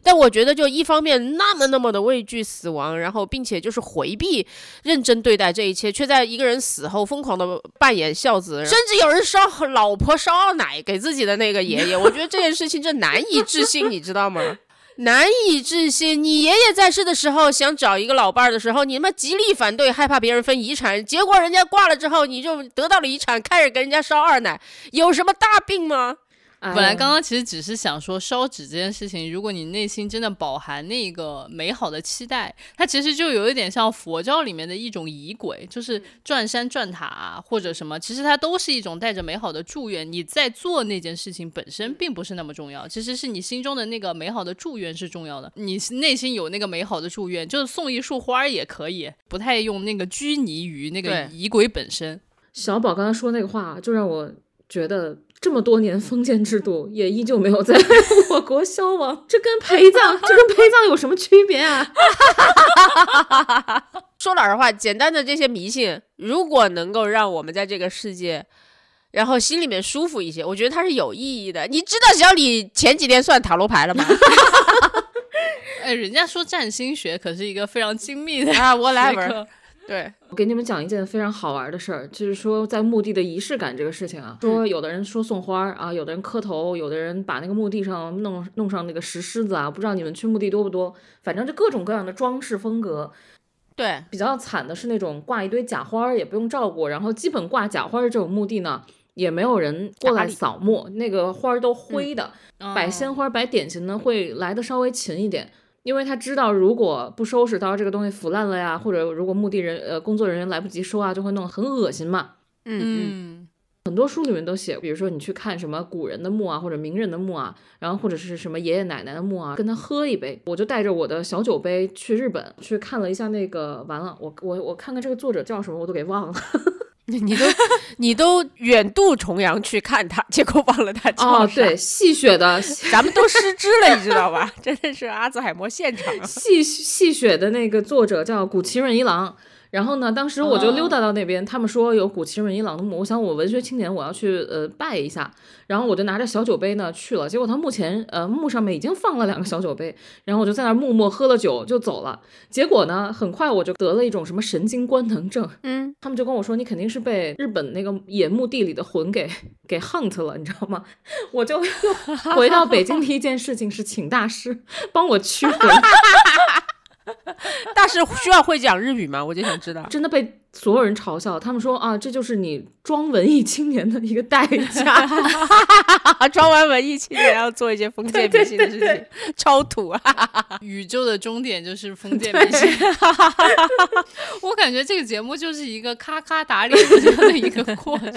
但我觉得，就一方面那么那么的畏惧死亡，然后并且就是回避认真对待这一切，却在一个人死后疯狂的扮演孝子，甚至有人烧老婆烧二奶给自己的那个爷爷，我觉得这件事情这难以置信，你知道吗？难以置信，你爷爷在世的时候想找一个老伴儿的时候，你他妈极力反对，害怕别人分遗产，结果人家挂了之后，你就得到了遗产，开始给人家烧二奶，有什么大病吗？本本来刚刚其实只是想说烧纸这件事情，如果你内心真的饱含那个美好的期待，它其实就有一点像佛教里面的一种仪轨，就是转山转塔啊，或者什么，其实它都是一种带着美好的祝愿。你在做那件事情本身并不是那么重要，其实是你心中的那个美好的祝愿是重要的。你内心有那个美好的祝愿，就是送一束花儿也可以，不太用那个拘泥于那个对仪轨本身。小宝刚刚说那个话，就让我觉得这么多年封建制度也依旧没有在 我国消亡，这跟 陪葬，这跟陪葬有什么区别啊？说老实话，简单的这些迷信，如果能够让我们在这个世界，然后心里面舒服一些，我觉得它是有意义的。你知道小李前几天算塔罗牌了吗？哎，人家说占星学可是一个非常精密的啊学，whatever，科对，我给你们讲一件非常好玩的事儿，就是说在墓地的仪式感这个事情啊，说有的人说送花儿啊，有的人磕头，有的人把那个墓地上弄弄上那个石狮子啊，不知道你们去墓地多不多？反正就各种各样的装饰风格。对，比较惨的是那种挂一堆假花儿，也不用照顾，然后基本挂假花儿这种墓地呢，也没有人过来扫墓，那个花儿都灰的。摆哦鲜花、摆点心呢，会来的稍微勤一点，因为他知道如果不收拾，到时候这个东西腐烂了呀，或者如果墓地人呃工作人员来不及收啊，就会弄得很恶心嘛。嗯嗯，嗯，很多书里面都写，比如说你去看什么古人的墓啊，或者名人的墓啊，然后或者是什么爷爷奶奶的墓啊，跟他喝一杯。我就带着我的小酒杯去日本去看了一下那个，完了，我我我看看这个作者叫什么，我都给忘了。你都你都远渡重洋去看他，结果忘了他叫哦，对，，戏谑的咱们都失之了，你知道吧？真的是阿兹海默现场。戏戏谑的那个作者叫古崎润一郎。然后呢，当时我就溜达到那边，他们说有古奇润一郎的墓，我想我文学青年我要去呃拜一下，然后我就拿着小酒杯呢去了，结果他墓前呃墓上面已经放了两个小酒杯，然后我就在那儿默默喝了酒就走了，结果呢很快我就得了一种什么神经官能症，嗯，他们就跟我说你肯定是被日本那个野墓地里的魂给给 hunt 了，你知道吗？我就又 回到北京，第一件事情是请大师帮我驱 魂。大师需要会讲日语吗？我就想知道。真的被所有人嘲笑，他们说啊，这就是你装文艺青年的一个代价。装完文艺青年要做一些封建迷信的事情，超土啊！宇宙的终点就是封建迷信。我感觉这个节目就是一个咔咔打脸的一个过程。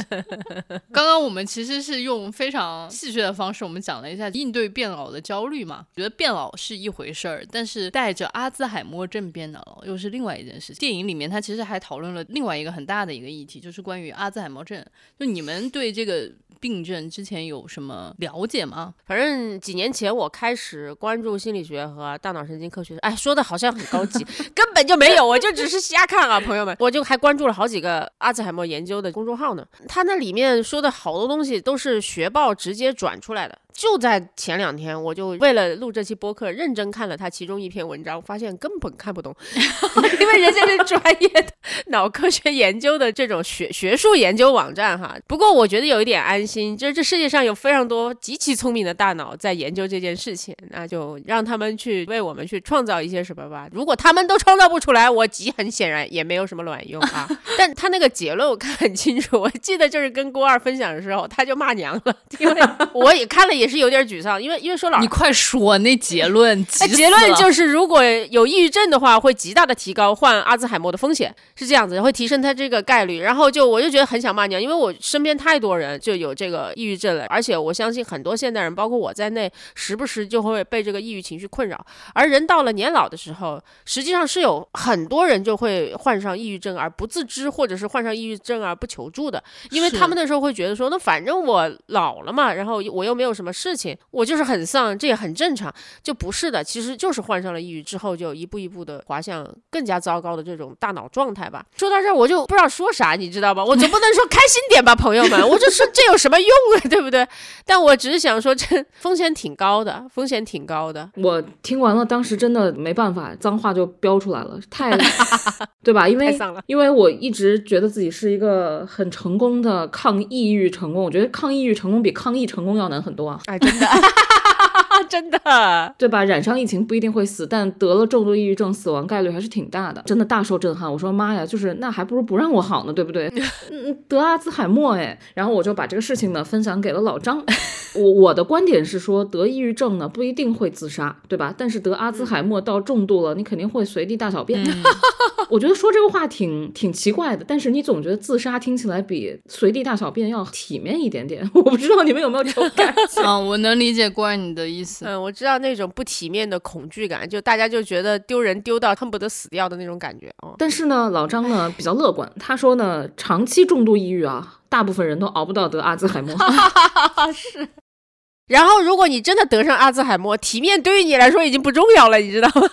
刚刚我们其实是用非常戏谑的方式，我们讲了一下应对变老的焦虑嘛。觉得变老是一回事儿，但是带着阿兹海默症变老又是另外一件事情。电影里面他其实还讨论了另外一个很大的一个议题，就是关于阿兹海默症。就你们对这个病症之前有什么了解吗？反正几年前我开始关注心理学和大脑神经科学，哎，说的好像很高级，根本就没有，我就只是瞎看啊，朋友们。我就还关注了好几个阿兹海默研究的公众号呢，他那里面说的好多东西都是学报直接转出来的。就在前两天，我就为了录这期播客，认真看了他其中一篇文章，发现根本看不懂，因为人家是专业的脑科学研究的这种学学术研究网站哈。不过我觉得有一点安心，就是这世界上有非常多极其聪明的大脑在研究这件事情，那就让他们去为我们去创造一些什么吧。如果他们都创造不出来，我极很显然也没有什么卵用啊。但他那个结论我看很清楚，我记得就是跟郭二分享的时候，他就骂娘了，因为我也看了也是有点沮丧，因为因为说老你快说那结论，结论就是，如果有抑郁症的话，会极大的提高患阿兹海默的风险，是这样子，会提升他这个概率。然后就我就觉得很想骂娘，因为我身边太多人就有这个抑郁症了，而且我相信很多现代人，包括我在内，时不时就会被这个抑郁情绪困扰。而人到了年老的时候，实际上是有很多人就会患上抑郁症而不自知，或者是患上抑郁症而不求助的，因为他们那时候会觉得说，那反正我老了嘛，然后我又没有什么事情，我就是很丧，这也很正常。就不是的，其实就是患上了抑郁之后，就一步一步的滑向更加糟糕的这种大脑状态吧。说到这儿，我就不知道说啥，你知道吧？我总不能说开心点吧，朋友们，我就说这有什么用啊，对不对？但我只是想说，这风险挺高的，风险挺高的。我听完了，当时真的没办法，脏话就飙出来了，太 对吧？因为因为我一直觉得自己是一个很成功的抗抑郁成功，我觉得抗抑郁成功比抗疫成功要难很多啊，哎，真的，真的，对吧？染上疫情不一定会死，但得了重度抑郁症，死亡概率还是挺大的，真的大受震撼。我说妈呀，就是那还不如不让我好呢，对不对？嗯，得阿兹海默哎，然后我就把这个事情呢分享给了老张。我我的观点是说，得抑郁症呢不一定会自杀，对吧？但是得阿兹海默到重度了，你肯定会随地大小便。我觉得说这个话挺挺奇怪的，但是你总觉得自杀听起来比随地大小便要体面一点点。我不知道你们有没有这种感觉？啊，我能理解怪你的意思。嗯，我知道那种不体面的恐惧感，就大家就觉得丢人丢到恨不得死掉的那种感觉。哦，但是呢，老张呢比较乐观，他说呢，长期重度抑郁啊，大部分人都熬不到得阿兹海默。是然后，如果你真的得上阿兹海默，体面对于你来说已经不重要了，你知道吗？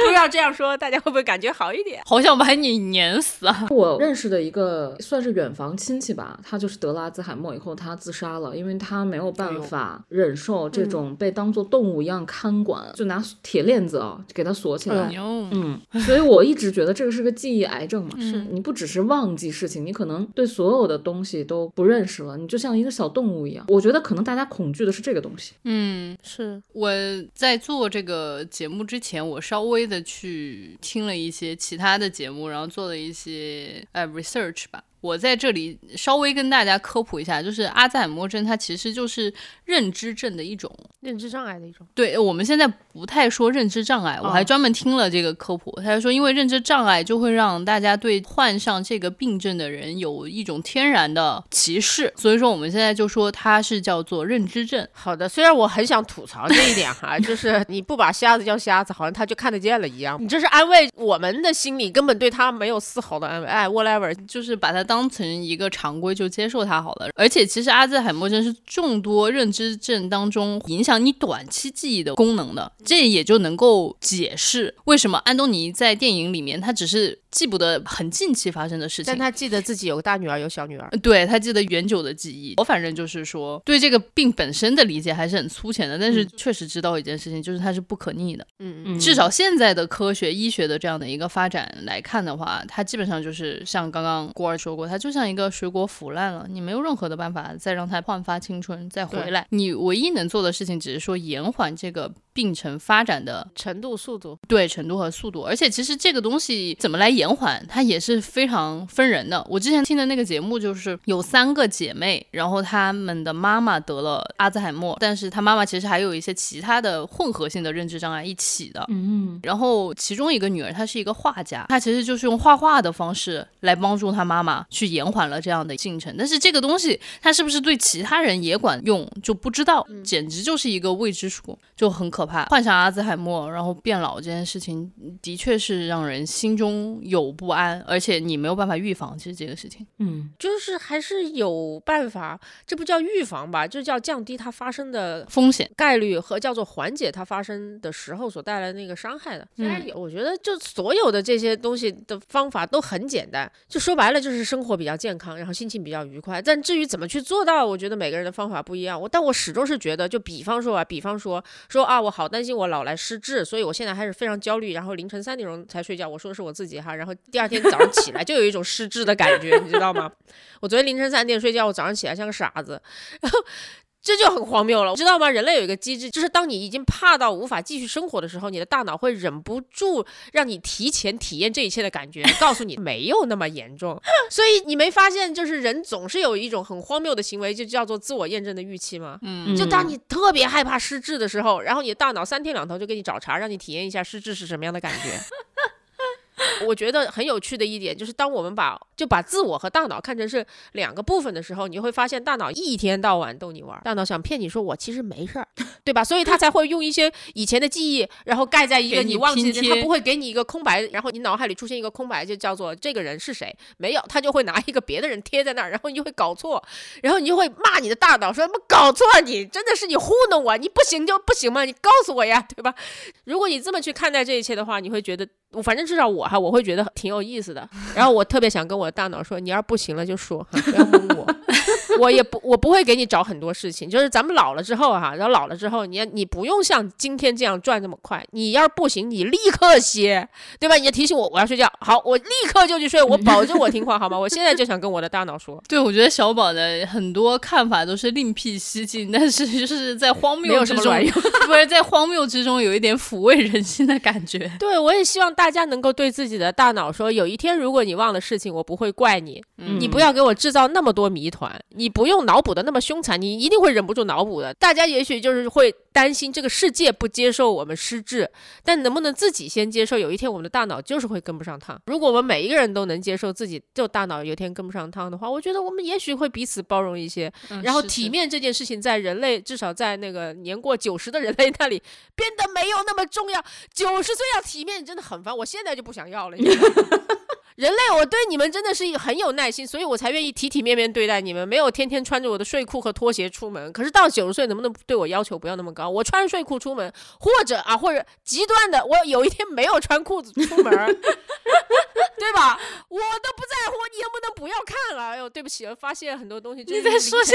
不要这样说，大家会不会感觉好一点？好想把你碾死啊！我认识的一个算是远房亲戚吧，他就是得了阿兹海默以后，他自杀了，因为他没有哎办法忍受这种被当做动物一样看管，就拿铁链子啊给他锁起来。哎，嗯，所以我一直觉得这个是个记忆癌症嘛，是你不只是忘记事情，你可能对所有的东西都不认识了，你就像一个小动物一样。我觉得可能大家恐惧的是这个东西。嗯，是，我在做这个节目之前，我稍微的去听了一些其他的节目，然后做了一些呃 research 吧。我在这里稍微跟大家科普一下，就是阿兹海默症，它其实就是认知症的一种。认知障碍的一种。对，我们现在不太说认知障碍，我还哦专门听了这个科普，他就说，因为认知障碍就会让大家对患上这个病症的人有一种天然的歧视，所以说我们现在就说它是叫做认知症。好的，虽然我很想吐槽这一点哈，就是你不把瞎子叫瞎子，好像他就看得见了一样。你这是安慰我们的心理，根本对他没有丝毫的安慰。哎，whatever，就是把它当成一个常规就接受它好了。而且其实阿兹海默症是众多认知症当中影响你短期记忆的功能的，这也就能够解释为什么安东尼在电影里面他只是记不得很近期发生的事情但。他记得自己有个大女儿，有小女儿。对他记得远久的记忆，我反正就是说对这个病本身的理解还是很粗浅的，但是确实知道一件事情，就是它是不可逆的。嗯嗯至少现在的科学医学的这样的一个发展来看的话，它基本上就是像刚刚郭儿说过，它就像一个水果腐烂了，你没有任何的办法再让它焕发青春再回来。你唯一能做的事情只是说延缓这个病程发展的程度、速度，对程度和速度，而且其实这个东西怎么来延缓，它也是非常分人的。我之前听的那个节目就是有三个姐妹，然后她们的妈妈得了阿兹海默，但是她妈妈其实还有一些其他的混合性的认知障碍一起的。嗯，然后其中一个女儿她是一个画家，她其实就是用画画的方式来帮助她妈妈去延缓了这样的进程。但是这个东西它是不是对其他人也管用就不知道，简直就是一个未知数，就很可怕。患上阿兹海默然后变老这件事情，的确是让人心中有不安，而且你没有办法预防。其实这个事情，嗯，就是还是有办法，这不叫预防吧，就叫降低它发生的风险概率和叫做缓解它发生的时候所带来的那个伤害的。虽然，我觉得就所有的这些东西的方法都很简单，就说白了就是生活比较健康，然后心情比较愉快。但至于怎么去做到，我觉得每个人的方法不一样。我但我始终是觉得，就比方说啊，比方说说啊，我好担心我老来失智，所以我现在还是非常焦虑，然后凌晨三点钟才睡觉。我说的是我自己哈，然后第二天早上起来就有一种失智的感觉，你知道吗？我昨天凌晨三点睡觉，我早上起来像个傻子，然后这就很荒谬了，知道吗？人类有一个机制，就是当你已经怕到无法继续生活的时候，你的大脑会忍不住让你提前体验这一切的感觉，告诉你没有那么严重。所以你没发现，就是人总是有一种很荒谬的行为，就叫做自我验证的预期吗？嗯就当你特别害怕失智的时候，然后你的大脑三天两头就给你找茬，让你体验一下失智是什么样的感觉。我觉得很有趣的一点就是，当我们把就把自我和大脑看成是两个部分的时候，你会发现大脑一天到晚逗你玩儿，大脑想骗你说我其实没事儿，对吧？所以他才会用一些以前的记忆，然后盖在一个你你忘记的，他不会给你一个空白，然后你脑海里出现一个空白，就叫做这个人是谁？没有，他就会拿一个别的人贴在那儿，然后你就会搞错，然后你就会骂你的大脑说：“么搞错啊你，真的是你糊弄我，你不行就不行嘛，你告诉我呀，对吧？”如果你这么去看待这一切的话，你会觉得，我反正至少我哈，我会觉得挺有意思的。然后我特别想跟我的大脑说，你要是不行了就说，不要问我。我也不，我不会给你找很多事情，就是咱们老了之后哈，然后老了之后，你你不用像今天这样转这么快，你要是不行，你立刻歇，对吧？你要提醒我我要睡觉，好，我立刻就去睡，我保证我听话，好吗？我现在就想跟我的大脑说，对，我觉得小宝的很多看法都是另辟蹊径，但是就是在荒谬之中，什么卵用。不是在荒谬之中有一点抚慰人心的感觉。对，我也希望大家能够对自己的大脑说，有一天如果你忘了事情，我不会怪你，你不要给我制造那么多谜团，你不用脑补的那么凶残，你一定会忍不住脑补的。大家也许就是会担心这个世界不接受我们失智，但能不能自己先接受，有一天我们的大脑就是会跟不上趟。如果我们每一个人都能接受自己就大脑有一天跟不上趟的话，我觉得我们也许会彼此包容一些，然后体面这件事情在人类至少在那个年过九十的人类那里变得没有那么重要。九十岁要体面真的很烦，我现在就不想要了。人类，我对你们真的是很有耐心，所以我才愿意体体面面对待你们，没有天天穿着我的睡裤和拖鞋出门。可是到九十岁，能不能对我要求不要那么高？我穿睡裤出门，或者啊，或者极端的，我有一天没有穿裤子出门，对吧？我都不在乎，你能不能不要看了？哎呦，对不起，我发现很多东西。你在说些？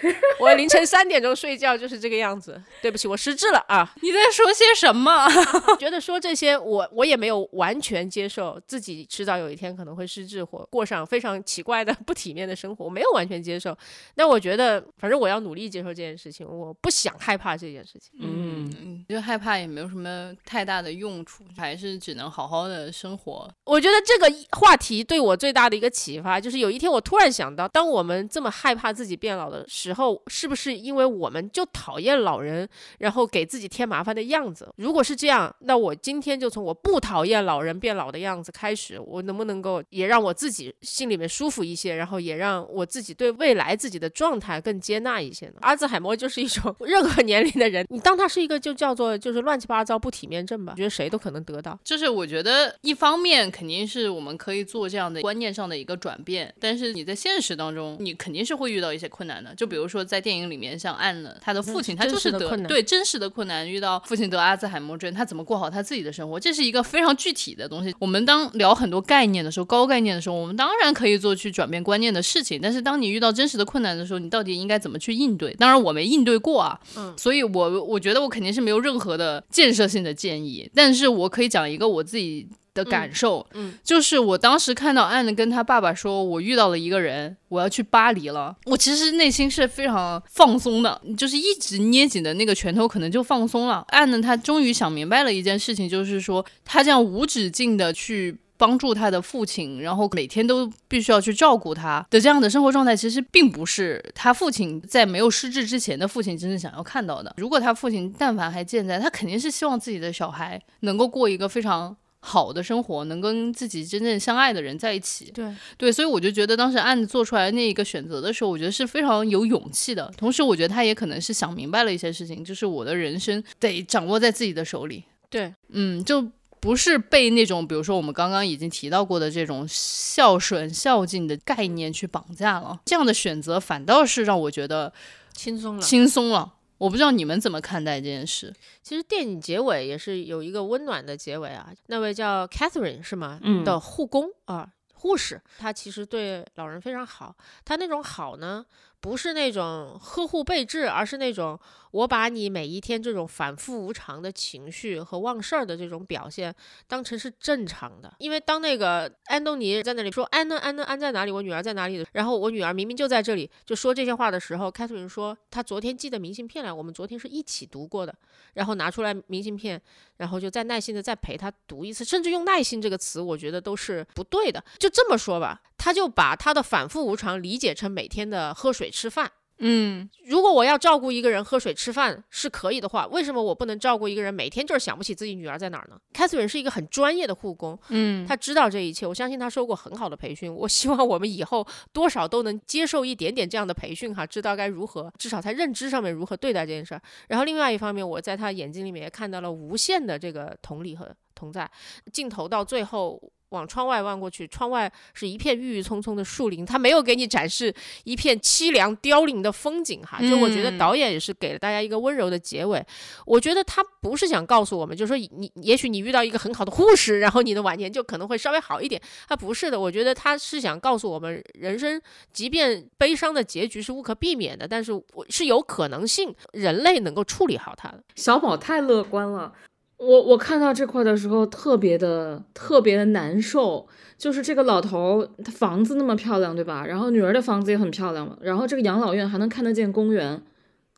我凌晨三点钟睡觉就是这个样子。对不起，我失智了啊！你在说些什么？觉得说这些，我我也没有完全接受自己迟早有一天可能会失智或过上非常奇怪的 不体面的生活，我没有完全接受。但我觉得，反正我要努力接受这件事情，我不想害怕这件事情。嗯，嗯，就害怕也没有什么太大的用处，还是只能好好的生活。我觉得这个话题对我最大的一个启发，就是有一天我突然想到，当我们这么害怕自己变老的时候，是不是因为我们就讨厌老人，然后给自己添麻烦的样子？如果是这样，那我今天就从我不讨厌老人变老的样子开始，我能不能够也让我自己心里面舒服一些，然后也让我自己对未来自己的状态更接纳一些呢？阿兹海默就是一种 任何年龄的人，你当他是一个就叫做就是乱七八糟不体面症吧，我觉得谁都可能得到。就是我觉得一方面肯定是我们可以做这样的观念上的一个转变，但是你在现实当中，你肯定是会遇到一些困难的。就比如说在电影里面，像安了他的父亲，他就是得对真实的困难，遇到父亲得阿兹海默症，他怎么过好他自己的生活，这是一个非常具体的东西。我们当聊很多概念的时候，高概念的时候，我们当然可以做去转变观念的事情，但是当你遇到真实的困难的时候，你到底应该怎么去应对？当然我没应对过啊，嗯所以我我觉得我肯定是没有任何的建设性的建议，但是我可以讲一个我自己的感受，嗯就是我当时看到安的跟他爸爸说，我遇到了一个人，我要去巴黎了，我其实内心是非常放松的，就是一直捏紧的那个拳头可能就放松了。安呢，他终于想明白了一件事情，就是说他这样无止境的去。帮助他的父亲，然后每天都必须要去照顾他的这样的生活状态，其实并不是他父亲在没有失智之前的父亲真正想要看到的。如果他父亲但凡还健在，他肯定是希望自己的小孩能够过一个非常好的生活，能跟自己真正相爱的人在一起。对，对，所以我就觉得当时案子做出来那一个选择的时候，我觉得是非常有勇气的。同时，我觉得他也可能是想明白了一些事情，就是我的人生得掌握在自己的手里。对，嗯，就不是被那种比如说我们刚刚已经提到过的这种孝顺、孝敬的概念去绑架了。这样的选择反倒是让我觉得 轻松了。轻松了。我不知道你们怎么看待这件事。其实电影结尾也是有一个温暖的结尾啊，那位叫 Catherine 是吗？嗯的护工啊。护士，她其实对老人非常好。她那种好呢，不是那种呵护备至，而是那种我把你每一天这种反复无常的情绪和忘事儿的这种表现当成是正常的。因为当那个安东尼在那里说安呢安呢安在哪里，我女儿在哪里，然后我女儿明明就在这里，就说这些话的时候，凯特琳说她昨天寄的明信片来，我们昨天是一起读过的，然后拿出来明信片，然后就再耐心的再陪他读一次，甚至用耐心这个词，我觉得都是不对的。就这么说吧，他就把他的反复无常理解成每天的喝水吃饭。嗯，如果我要照顾一个人喝水吃饭是可以的话，为什么我不能照顾一个人每天就是想不起自己女儿在哪儿呢？Catherine 是一个很专业的护工，嗯，他知道这一切，我相信她受过很好的培训。我希望我们以后多少都能接受一点点这样的培训哈，知道该如何，至少在认知上面如何对待这件事儿。然后另外一方面，我在她眼睛里面也看到了无限的这个同理和同在。镜头到最后。往窗外望过去，窗外是一片郁郁葱葱的树林，他没有给你展示一片凄凉凋零的风景哈。就我觉得嗯导演也是给了大家一个温柔的结尾。我觉得他不是想告诉我们，就是说你也许你遇到一个很好的护士，然后你的晚年就可能会稍微好一点。他不是的，我觉得他是想告诉我们，人生即便悲伤的结局是无可避免的，但是我是有可能性人类能够处理好它的。小宝太乐观了。我我看到这块的时候特别的特别的难受，就是这个老头儿他房子那么漂亮，对吧？然后女儿的房子也很漂亮嘛，然后这个养老院还能看得见公园，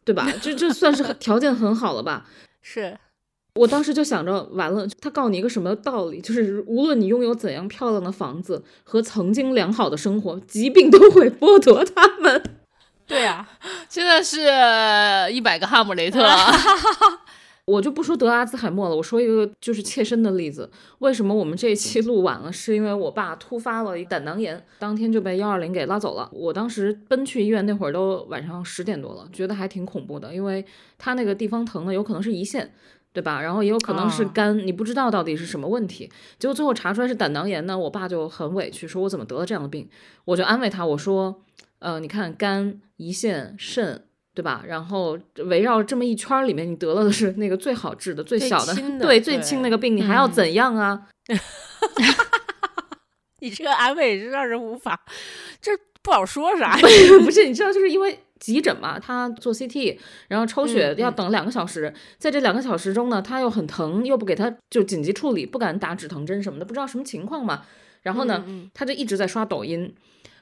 对吧？这这算是很 条件很好了吧？是，我当时就想着，完了，他告诉你一个什么道理？就是无论你拥有怎样漂亮的房子和曾经良好的生活，疾病都会剥夺他们。对啊，真的是一百个哈姆雷特啊。我就不说得阿兹海默了，我说一个就是切身的例子。为什么我们这一期录晚了？是因为我爸突发了一胆囊炎，当天就被幺二零给拉走了。我当时奔去医院那会儿都晚上十点多了，觉得还挺恐怖的，因为他那个地方疼的，有可能是胰腺。对吧？然后也有可能是哦肝，你不知道到底是什么问题。结果最后查出来是胆囊炎呢，我爸就很委屈，说我怎么得了这样的病？我就安慰他，我说，呃，你看肝、胰腺、肾，对吧？然后围绕这么一圈儿里面，你得了的是那个最好治的、最最小的，轻的对，最轻那个病，你还要嗯怎样啊？你这个安慰是让人无法，这不好说啥。不是，你知道，就是因为急诊嘛，他做 CT，然后抽血要等两个小时，在这两个小时中呢，他又很疼，又不给他就紧急处理，不敢打止疼针什么的，不知道什么情况嘛。然后呢，他就一直在刷抖音，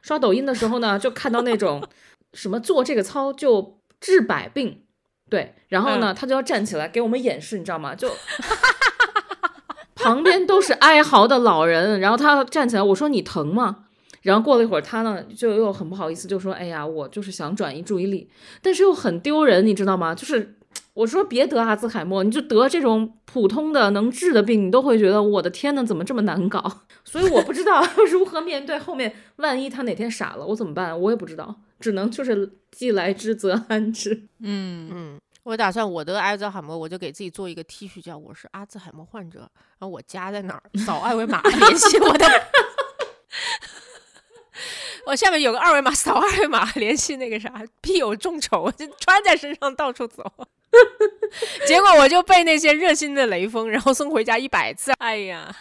刷抖音的时候呢，就看到那种什么做这个操就治百病，对，然后呢，他就要站起来给我们演示，你知道吗？就。旁边都是哀嚎的老人，然后他站起来，我说你疼吗？然后过了一会儿，他呢就又很不好意思，就说：“哎呀，我就是想转移注意力，但是又很丢人，你知道吗？就是我说别得阿兹海默，你就得这种普通的能治的病，你都会觉得我的天呐，怎么这么难搞？所以我不知道 如何面对后面，万一他哪天傻了，我怎么办？我也不知道，只能就是既来之则安之。嗯，嗯，我打算我得阿兹海默，我就给自己做一个 T 恤，叫我是阿兹海默患者，然后我家在哪儿，扫二维码联系我的。我下面有个二维码，扫二维码联系那个啥，必有众筹，我就穿在身上到处走。结果我就被那些热心的雷锋，然后送回家一百次。哎呀，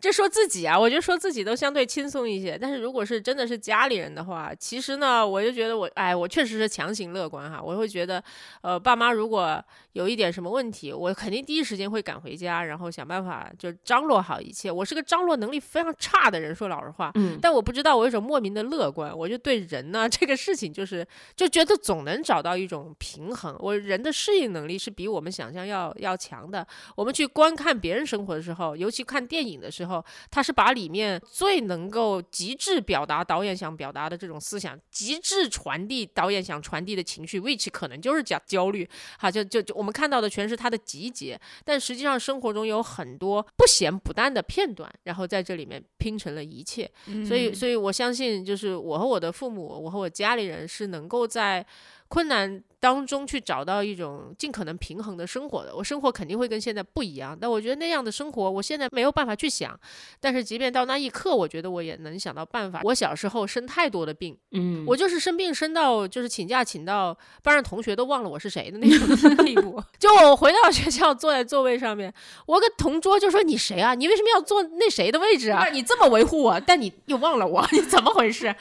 这说自己啊，我觉得说自己都相对轻松一些。但是如果是真的是家里人的话，其实呢，我就觉得我，哎，我确实是强行乐观哈。我会觉得，呃，爸妈如果有一点什么问题，我肯定第一时间会赶回家，然后想办法就张罗好一切。我是个张罗能力非常差的人，说老实话。嗯，但我不知道，我有一种莫名的乐观，我就对人呢这个事情就是就觉得总能找到一种平衡。我人的适应能力是比我们想象要要强的。我们去观看别人生活的时候，尤其看电影的时候，他是把里面最能够极致表达导演想表达的这种思想，极致传递导演想传递的情绪，which 可能就是讲焦虑，哈，就就就我们看到的全是他的集结，但实际上生活中有很多不咸不淡的片段，然后在这里面拼成了一切。所以，所以我相信，就是我和我的父母，我和我家里人是能够在困难当中去找到一种尽可能平衡的生活的。我生活肯定会跟现在不一样，但我觉得那样的生活，我现在没有办法去想。但是，即便到那一刻，我觉得我也能想到办法。我小时候生太多的病，嗯，我就是生病生到就是请假请到班上同学都忘了我是谁的那种地步。就我回到学校坐在座位上面，我个同桌就说：“你谁啊？你为什么要坐那谁的位置啊？你这么维护我，但你又忘了我，你怎么回事？”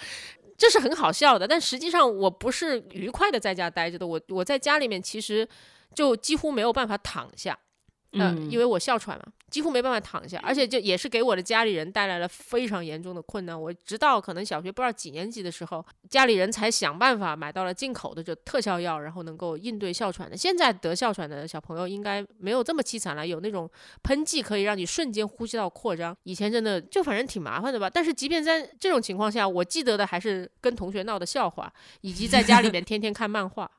这是很好笑的。但实际上我不是愉快的在家待着的，我我在家里面其实就几乎没有办法躺下。呃，嗯因为我哮喘嘛，几乎没办法躺下，而且就也是给我的家里人带来了非常严重的困难。我直到可能小学不知道几年级的时候，家里人才想办法买到了进口的就特效药，然后能够应对哮喘的。现在得哮喘的小朋友应该没有这么凄惨了，有那种喷剂可以让你瞬间呼吸道扩张。以前真的就反正挺麻烦的吧。但是即便在这种情况下，我记得的还是跟同学闹的笑话，以及在家里面天天看漫画。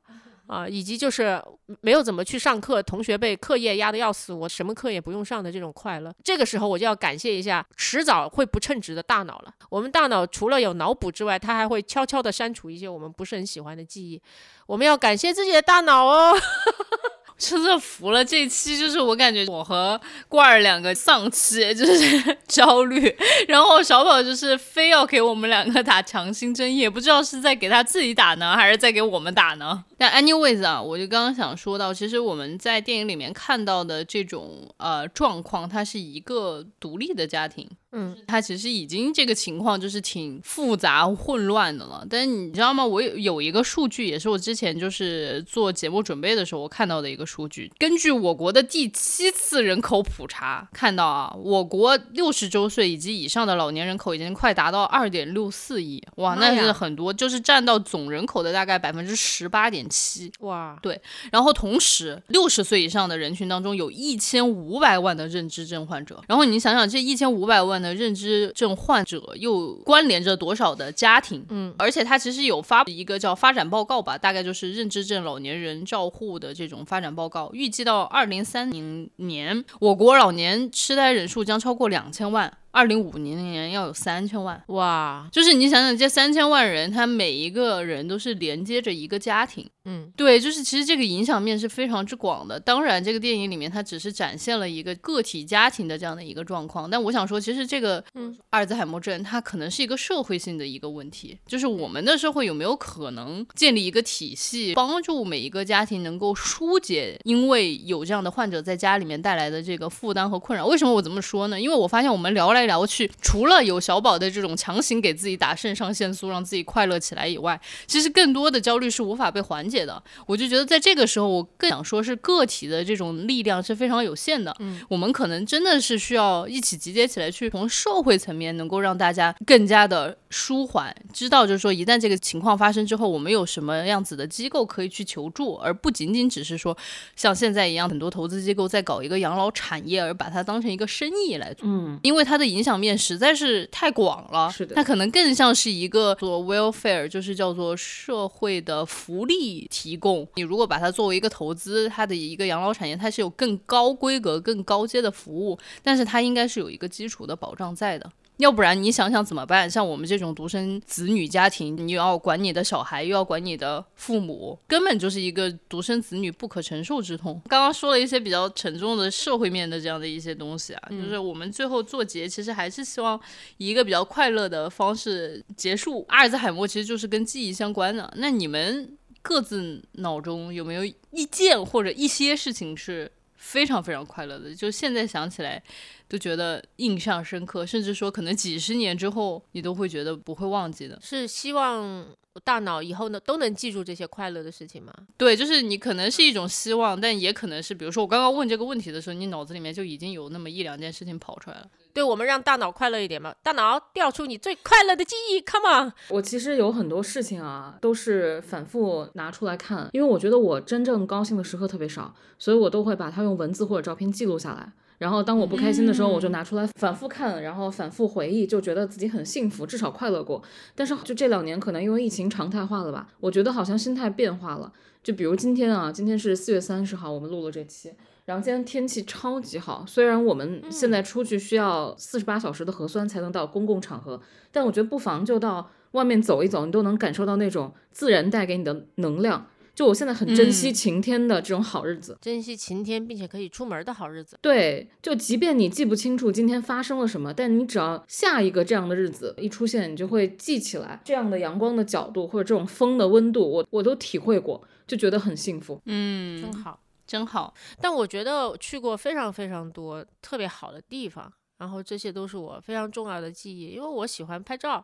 啊，以及就是没有怎么去上课，同学被课业压得要死，我什么课也不用上的这种快乐。这个时候我就要感谢一下迟早会不称职的大脑了。我们大脑除了有脑补之外，它还会悄悄地删除一些我们不是很喜欢的记忆。我们要感谢自己的大脑哦。真的服了，这期就是我感觉我和罐儿两个丧气，就是 焦虑，然后小宝就是非要给我们两个打强心针，也不知道是在给他自己打呢，还是在给我们打呢。但 anyways 啊，我就刚刚想说到，其实我们在电影里面看到的这种呃状况，它是一个独立的家庭，嗯，它其实已经这个情况就是挺复杂混乱的了。但是你知道吗？我有有一个数据，也是我之前就是做节目准备的时候我看到的一个数据。根据我国的第七次人口普查看到啊，我国六十周岁以及以上的老年人口已经快达到二点六四亿，哇，那是很多，就是占到总人口的大概百分之十八点七。哇，对然后同时，六十岁以上的人群当中有一千五百万的认知症患者。然后你想想，这一千五百万的认知症患者又关联着多少的家庭？嗯，而且他其实有发一个叫发展报告吧，大概就是认知症老年人照护的这种发展报告，预计到二零三零年，我国老年痴呆人数将超过两千万。二零五零年要有三千万，哇，就是你想想，这三千万人，他每一个人都是连接着一个家庭，嗯，对，就是其实这个影响面是非常之广的。当然，这个电影里面它只是展现了一个个体家庭的这样的一个状况，但我想说，其实这个嗯阿尔兹海默症它可能是一个社会性的一个问题，就是我们的社会有没有可能建立一个体系，帮助每一个家庭能够疏解因为有这样的患者在家里面带来的这个负担和困扰？为什么我这么说呢？因为我发现我们聊来聊去，除了有小宝的这种强行给自己打肾上腺素让自己快乐起来以外，其实更多的焦虑是无法被缓解的。我就觉得在这个时候，我更想说是个体的这种力量是非常有限的。嗯，我们可能真的是需要一起集结起来，去从社会层面能够让大家更加的舒缓，知道就是说一旦这个情况发生之后，我们有什么样子的机构可以去求助，而不仅仅只是说像现在一样，很多投资机构在搞一个养老产业，而把它当成一个生意来做。嗯，因为它的影响面实在是太广了，是的它可能更像是一个做 welfare，就是叫做社会的福利提供。你如果把它作为一个投资，它的一个养老产业，它是有更高规格、更高阶的服务，但是它应该是有一个基础的保障在的。要不然你想想怎么办？像我们这种独生子女家庭，你又要管你的小孩，又要管你的父母，根本就是一个独生子女不可承受之痛。刚刚说了一些比较沉重的社会面的这样的一些东西啊，就是我们最后做结，其实还是希望以一个比较快乐的方式结束。阿尔兹海默其实就是跟记忆相关的。那你们各自脑中有没有一件或者一些事情是非常非常快乐的？就现在想起来。都觉得印象深刻，甚至说可能几十年之后你都会觉得不会忘记的。是希望大脑以后呢都能记住这些快乐的事情吗？对，就是你可能是一种希望，但也可能是，比如说我刚刚问这个问题的时候，你脑子里面就已经有那么一两件事情跑出来了。对我们让大脑快乐一点嘛，大脑调出你最快乐的记忆，Come on！我其实有很多事情啊，都是反复拿出来看，因为我觉得我真正高兴的时刻特别少，所以我都会把它用文字或者照片记录下来。然后当我不开心的时候，我就拿出来反复看，然后反复回忆，就觉得自己很幸福，至少快乐过。但是就这两年，可能因为疫情常态化了吧，我觉得好像心态变化了。就比如今天啊，今天是四月三十号，我们录了这期，然后今天天气超级好，虽然我们现在出去需要四十八小时的核酸才能到公共场合，但我觉得不妨就到外面走一走，你都能感受到那种自然带给你的能量。就我现在很珍惜嗯晴天的这种好日子。珍惜晴天并且可以出门的好日子。对，就即便你记不清楚今天发生了什么，但你只要下一个这样的日子一出现，你就会记起来这样的阳光的角度或者这种风的温度，我我都体会过，就觉得很幸福。嗯真好。真好。但我觉得去过非常非常多特别好的地方然后这些都是我非常重要的记忆，因为我喜欢拍照。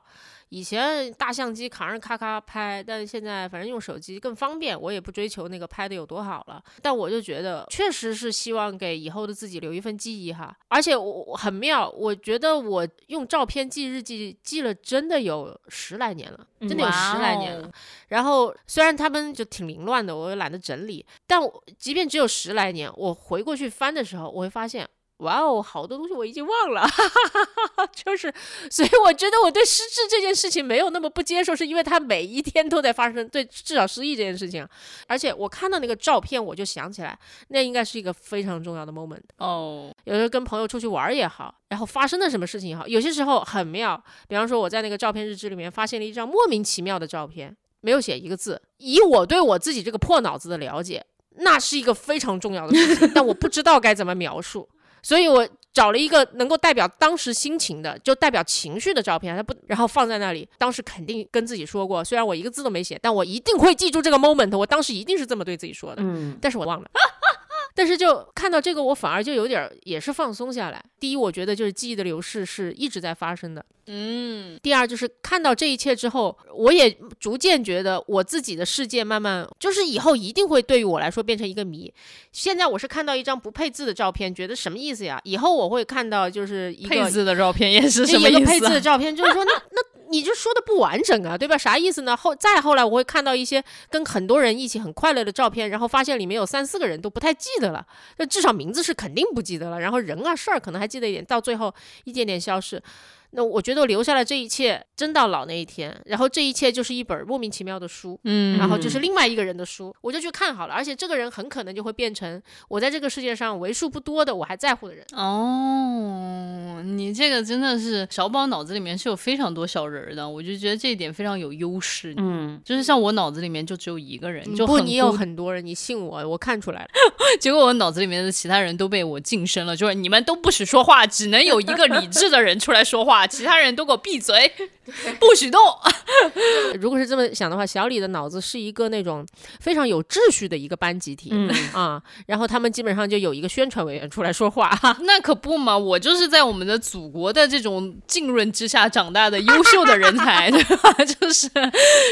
以前大相机扛着咔咔拍，但是现在反正用手机更方便，我也不追求那个拍的有多好了。但我就觉得，确实是希望给以后的自己留一份记忆哈。而且我我很妙，我觉得我用照片记日记记了真的有十来年了，真的有十来年了。然后虽然他们就挺凌乱的，我又懒得整理，但即便只有十来年，我回过去翻的时候，我会发现。哇哦，好多东西我已经忘了，就是，所以我觉得我对失智这件事情没有那么不接受，是因为它每一天都在发生，对，至少失忆这件事情，而且我看到那个照片，我就想起来，那应该是一个非常重要的 moment。哦，有时候跟朋友出去玩也好，然后发生了什么事情也好，有些时候很妙。比方说我在那个照片日志里面发现了一张莫名其妙的照片，没有写一个字。以我对我自己这个破脑子的了解，那是一个非常重要的事情，但我不知道该怎么描述，所以我找了一个能够代表当时心情的，就代表情绪的照片，他不，然后放在那里。当时肯定跟自己说过，虽然我一个字都没写，但我一定会记住这个 moment。我当时一定是这么对自己说的。嗯，但是我忘了。但是就看到这个，我反而就有点儿也是放松下来。第一，我觉得就是记忆的流逝是一直在发生的；嗯，第二，就是看到这一切之后，我也逐渐觉得我自己的世界慢慢就是以后一定会对于我来说变成一个谜。现在我是看到一张不配字的照片，觉得什么意思呀？以后我会看到就是一个配字的照片也是什么意有个配字的？照片，就是说那 那你就说的不完整啊，对吧？啥意思呢？后再后来我会看到一些跟很多人一起很快乐的照片，然后发现里面有三四个人都不太记得了，那至少名字是肯定不记得了，然后人啊事儿可能还记得一点，到最后一点点消失。那我觉得我留下来这一切，真到老那一天，然后这一切就是一本莫名其妙的书，嗯然后就是另外一个人的书，我就去看好了，而且这个人很可能就会变成我在这个世界上为数不多的我还在乎的人。哦，你这个真的是小宝脑子里面是有非常多小人儿的，我就觉得这一点非常有优势。嗯，就是像我脑子里面就只有一个人，就你有很多人，你信我，我看出来了。结果我脑子里面的其他人都被我晋升了，就是你们都不许说话，只能有一个理智的人出来说话，其他人都给我闭嘴，不许动。如果是这么想的话，小李的脑子是一个那种非常有秩序的一个班集体、嗯啊，然后他们基本上就有一个宣传委员出来说话。那可不嘛，我就是在我们的祖国的这种浸润之下长大的优秀的人才，对吧？就是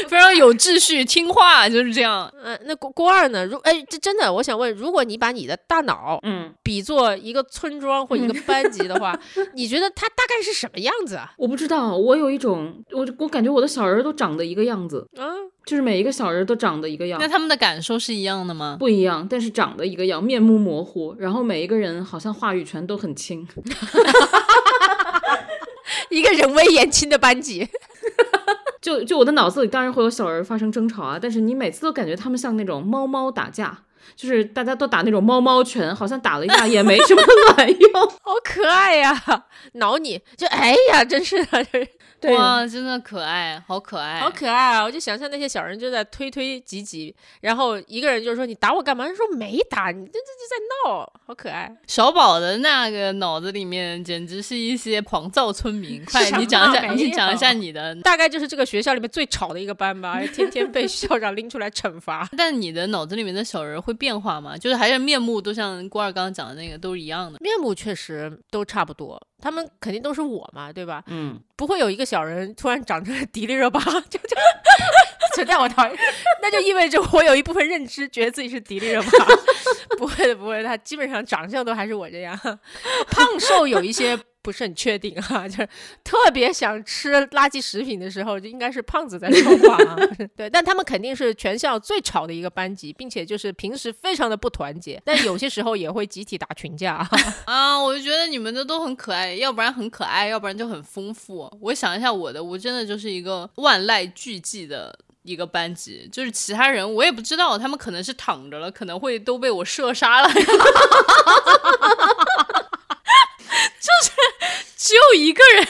非常有秩序、听话，就是这样。呃，那郭郭二呢？如哎，这真的，我想问，如果你把你的大脑嗯，比作一个村庄或一个班级的话，你觉得它大概是什么样子啊？我不知道，我有一种，我我感觉我的小人儿都长得一个样子，嗯，就是每一个小人儿都长得一个样那，他们的感受是一样的吗？不一样，但是长得一个样，面目模糊，然后每一个人好像话语权都很轻。一个人微言轻的班级。就就我的脑子里当然会有小人发生争吵啊，但是你每次都感觉他们像那种猫猫打架，就是大家都打那种猫猫拳，好像打了一下也没什么卵用。好可爱呀，挠你就哎呀，真是的，对，哇，真的可爱，好可爱，好可爱啊！我就想象那些小人就在推推挤挤，然后一个人就说：“你打我干嘛？”他说：“没打，你这这这在闹，好可爱。小宝的那个脑子里面简直是一些狂躁村民。快，你讲一下，你讲一下你的”。大概就是这个学校里面最吵的一个班吧，天天被校长拎出来惩罚。但你的脑子里面的小人会变化吗？就是还是面目都像郭二刚刚讲的那个都是一样的？面目确实都差不多，他们肯定都是我嘛，对吧？嗯，不会有一个小人突然长成 迪丽热巴，就就 存在我讨厌，那就意味着我有一部分认知觉得自己是迪丽热巴。不会的，不会的，他基本上长相都还是我这样，胖瘦有一些不是很确定哈、就是特别想吃垃圾食品的时候，就应该是胖子在说话啊。对，但他们肯定是全校最吵的一个班级，并且就是平时非常的不团结，但有些时候也会集体打群架。啊，我就觉得你们的都很可爱，要不然很可爱，要不然就很丰富。我想一下我的，我真的就是一个万籁俱寂的。一个班级，就是其他人我也不知道，他们可能是躺着了，可能会都被我射杀了，就是只有一个人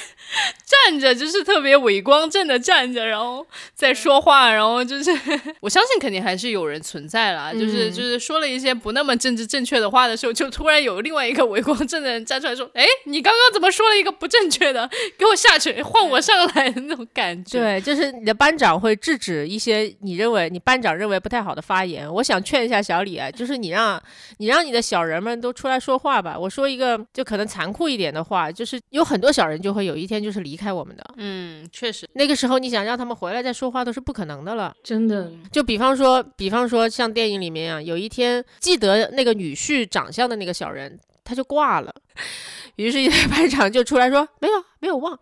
站着，就是特别伟光正的站着，然后在说话，然后就是 我相信肯定还是有人存在啦，就是嗯就是说了一些不那么政治正确的话的时候，就突然有另外一个伟光正的人站出来说：“哎，你刚刚怎么说了一个不正确的？给我下去，换我上来的那种感觉。”对，就是你的班长会制止一些你认为你班长认为不太好的发言。我想劝一下小李啊，就是你让你让你的小人们都出来说话吧。我说一个就可能残酷一点的话，就是有很多小人就会有一天就是离开我们的。嗯，确实，那个时候你想让他们回来再说话都是不可能的了。真的，就比方说，比方说像电影里面啊，有一天记得那个女婿长相的那个小人，他就挂了，于是一班长就出来说：“没有，没有忘。”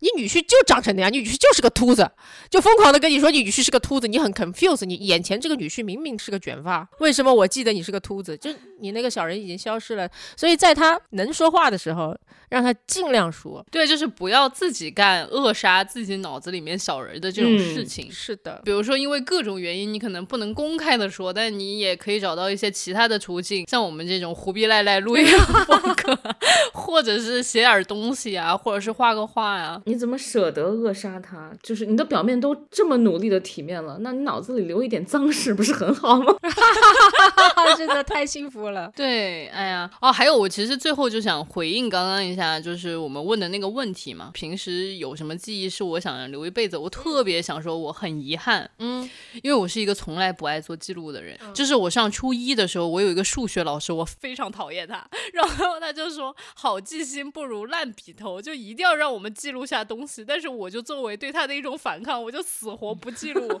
你女婿就长成那样，你女婿就是个秃子，就疯狂的跟你说你女婿是个秃子，你很 confused，你眼前这个女婿明明是个卷发，为什么我记得你是个秃子？就你那个小人已经消失了，所以在他能说话的时候，让他尽量说。对，就是不要自己干扼杀自己脑子里面小人的这种事嗯情。是的，比如说，因为各种原因，你可能不能公开的说，但你也可以找到一些其他的途径，像我们这种胡逼赖赖录音风格，或者是写点东西啊，或者是画个画呀、你怎么舍得扼杀他？就是你的表面都这么努力的体面了，那你脑子里留一点脏事不是很好吗？真的太幸福了。对，哎呀，哦，还有，我其实最后就想回应刚刚一下，就是我们问的那个问题嘛，平时有什么记忆是我想留一辈子？我特别想说，我很遗憾，嗯，因为我是一个从来不爱做记录的人。就是我上初一的时候，我有一个数学老师，我非常讨厌他，然后他就说“好记性不如烂笔头”，就一定要让我们记录下东西。但是我就作为对他的一种反抗，我就死活不记录。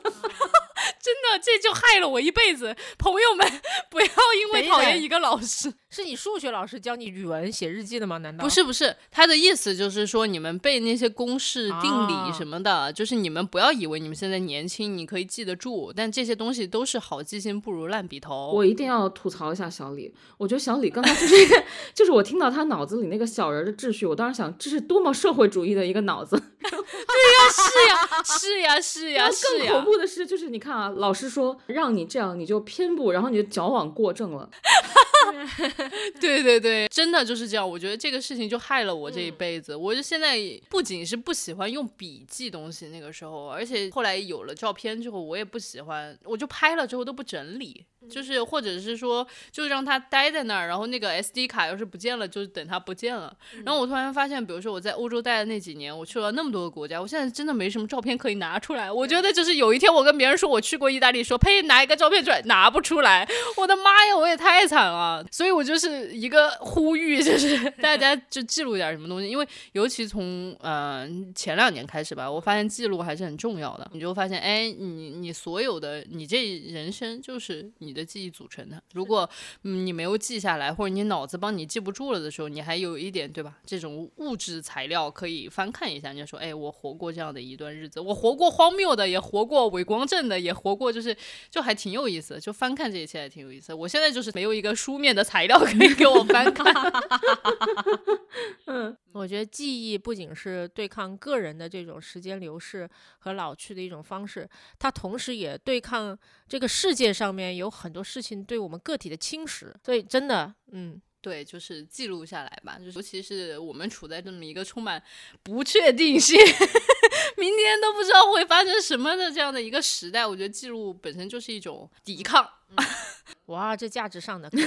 真的，这就害了我一辈子。朋友们，不要因为讨厌一个老师，是你数学老师教你语文写日记的吗？难道不是不是，他的意思就是说，你们背那些公式、定啊理什么的，就是你们不要以为你们现在年轻，你可以记得住，但这些东西都是好记性不如烂笔头。我一定要吐槽一下小李，我觉得小李刚才就是 就是我听到他脑子里那个小人的秩序，我当时想，这是多么社会主义的一个脑子。对呀，是呀，是呀，是更恐。怖的是，就是你看啊，老师说让你这样，你就偏不，然后你就矫枉过正了。对对对，真的就是这样。我觉得这个事情就害了我这一辈子。我就现在不仅是不喜欢用笔记东西，那个时候，而且后来有了照片之后，我也不喜欢，我就拍了之后都不整理。就是，或者是说，就让它待在那儿，然后那个 SD 卡要是不见了，就等它不见了。然后我突然发现，比如说我在欧洲待的那几年，我去了那么多个国家，我现在真的没什么照片可以拿出来。我觉得就是有一天我跟别人说我去过意大利，说呸，拿一个照片出来，拿不出来。我的妈呀，我也太惨了。所以我就是一个呼吁，就是 大家就记录点什么东西，因为尤其从呃前两年开始吧，我发现记录还是很重要的。你就发现，哎，你你所有的你这人生就是你的记忆组成的。如果嗯你没有记下来，或者你脑子帮你记不住了的时候，你还有一点对吧？这种物质材料可以翻看一下，你就说，哎，我活过这样的一段日子，我活过荒谬的，也活过伪光正的，也活过就是就还挺有意思的，就翻看这一切还挺有意思的。我现在就是没有一个书面的材料可以给我翻看。嗯，我觉得记忆不仅是对抗个人的这种时间流逝和老去的一种方式，它同时也对抗这个世界上面有很多事情对我们个体的侵蚀。所以真的，嗯，对，就是记录下来吧，就是尤其是我们处在这么一个充满不确定性，明天都不知道会发生什么的这样的一个时代，我觉得记录本身就是一种抵抗。哇，这价值上的可以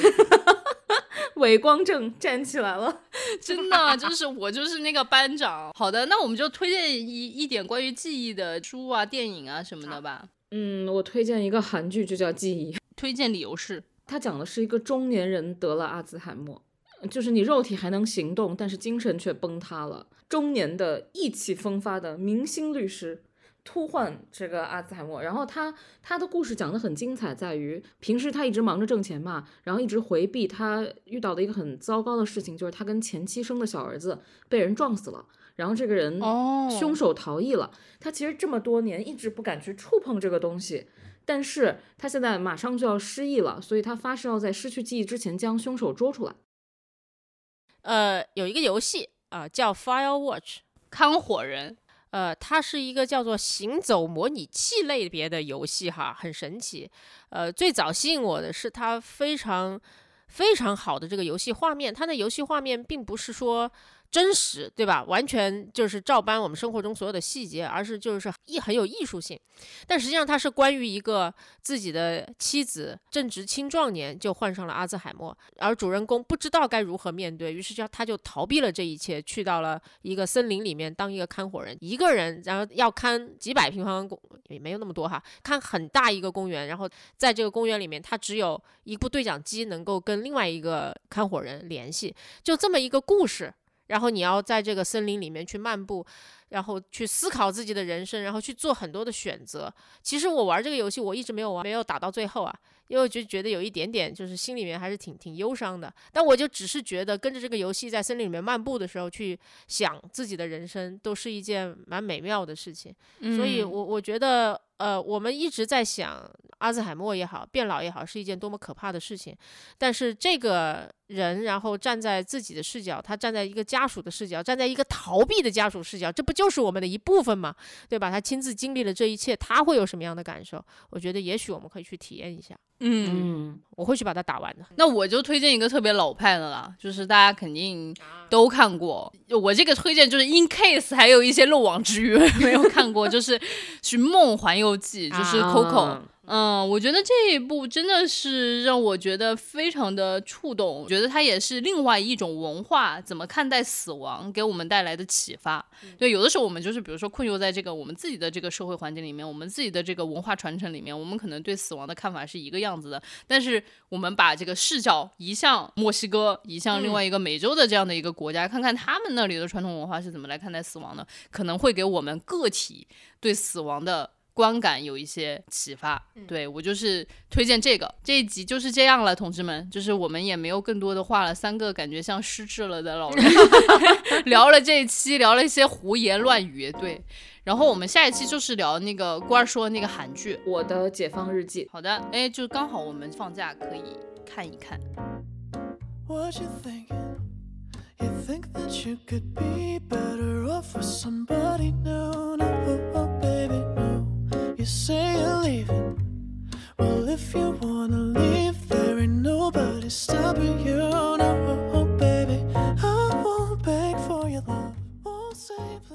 伪光正站起来了。真的就是我就是那个班长。好的，那我们就推荐一一点关于记忆的书啊、电影啊什么的吧。嗯，我推荐一个韩剧，就叫《记忆》。推荐理由是，它讲的是一个中年人得了阿兹海默，就是你肉体还能行动，但是精神却崩塌了。中年的意气风发的明星律师突患这个阿兹海默，然后他他的故事讲得很精彩，在于平时他一直忙着挣钱嘛，然后一直回避他遇到的一个很糟糕的事情，就是他跟前妻生的小儿子被人撞死了，然后这个人哦凶手逃逸了。他其实这么多年一直不敢去触碰这个东西，但是他现在马上就要失忆了，所以他发誓要在失去记忆之前将凶手捉出来。呃，有一个游戏啊、叫 Firewatch，看火人。呃，它是一个叫做行走模拟器类别的游戏哈，很神奇。呃，最早吸引我的是它非常非常好的这个游戏画面，它的游戏画面并不是说真实，对吧？完全就是照搬我们生活中所有的细节，而是就是艺很有艺术性。但实际上，它是关于一个自己的妻子正值青壮年就患上了阿兹海默，而主人公不知道该如何面对，于是就他就逃避了这一切，去到了一个森林里面当一个看火人，一个人，然后要看几百平方公也没有那么多哈，看很大一个公园，然后在这个公园里面，他只有一部对讲机能够跟另外一个看火人联系，就这么一个故事。然后你要在这个森林里面去漫步，然后去思考自己的人生，然后去做很多的选择。其实我玩这个游戏，我一直没有玩，没有打到最后啊，因为我就觉得有一点点，就是心里面还是挺挺忧伤的。但我就只是觉得跟着这个游戏在森林里面漫步的时候，去想自己的人生，都是一件蛮美妙的事情。所以我我觉得，呃，我们一直在想阿兹海默也好，变老也好，是一件多么可怕的事情。但是这个人，然后站在自己的视角，他站在一个家属的视角，站在一个逃避的家属视角，这不就是我们的一部分嘛？对吧？他亲自经历了这一切，他会有什么样的感受？我觉得也许我们可以去体验一下。嗯，嗯，我会去把它打完的。那我就推荐一个特别老派的了，就是大家肯定都看过。我这个推荐就是 in case 还有一些漏网之鱼 没有看过，就是《寻梦环游记》，就是啊 Coco。嗯，我觉得这一部真的是让我觉得非常的触动，我觉得它也是另外一种文化怎么看待死亡给我们带来的启发。对，有的时候我们就是比如说困囿在这个我们自己的这个社会环境里面，我们自己的这个文化传承里面，我们可能对死亡的看法是一个样子的，但是我们把这个视角移向墨西哥，移向另外一个美洲的这样的一个国家，看看他们那里的传统文化是怎么来看待死亡的，可能会给我们个体对死亡的。观感有一些启发，对我就是推荐这个这一集就是这样了，同志们，就是我们也没有更多的话了，三个感觉像失智了的老人 聊了这一期，聊了一些胡言乱语，对，然后我们下一期就是聊那个官儿说的那个韩剧，我的解放日记。好的，哎，就刚好我们放假可以看一看。What you thinking? You think that you could be better off with somebody new? No, baby, no. You say you're leaving. Well, if you wanna leave, there ain't nobody stopping you. No, oh, oh, baby, I won't beg for your love. Won't save.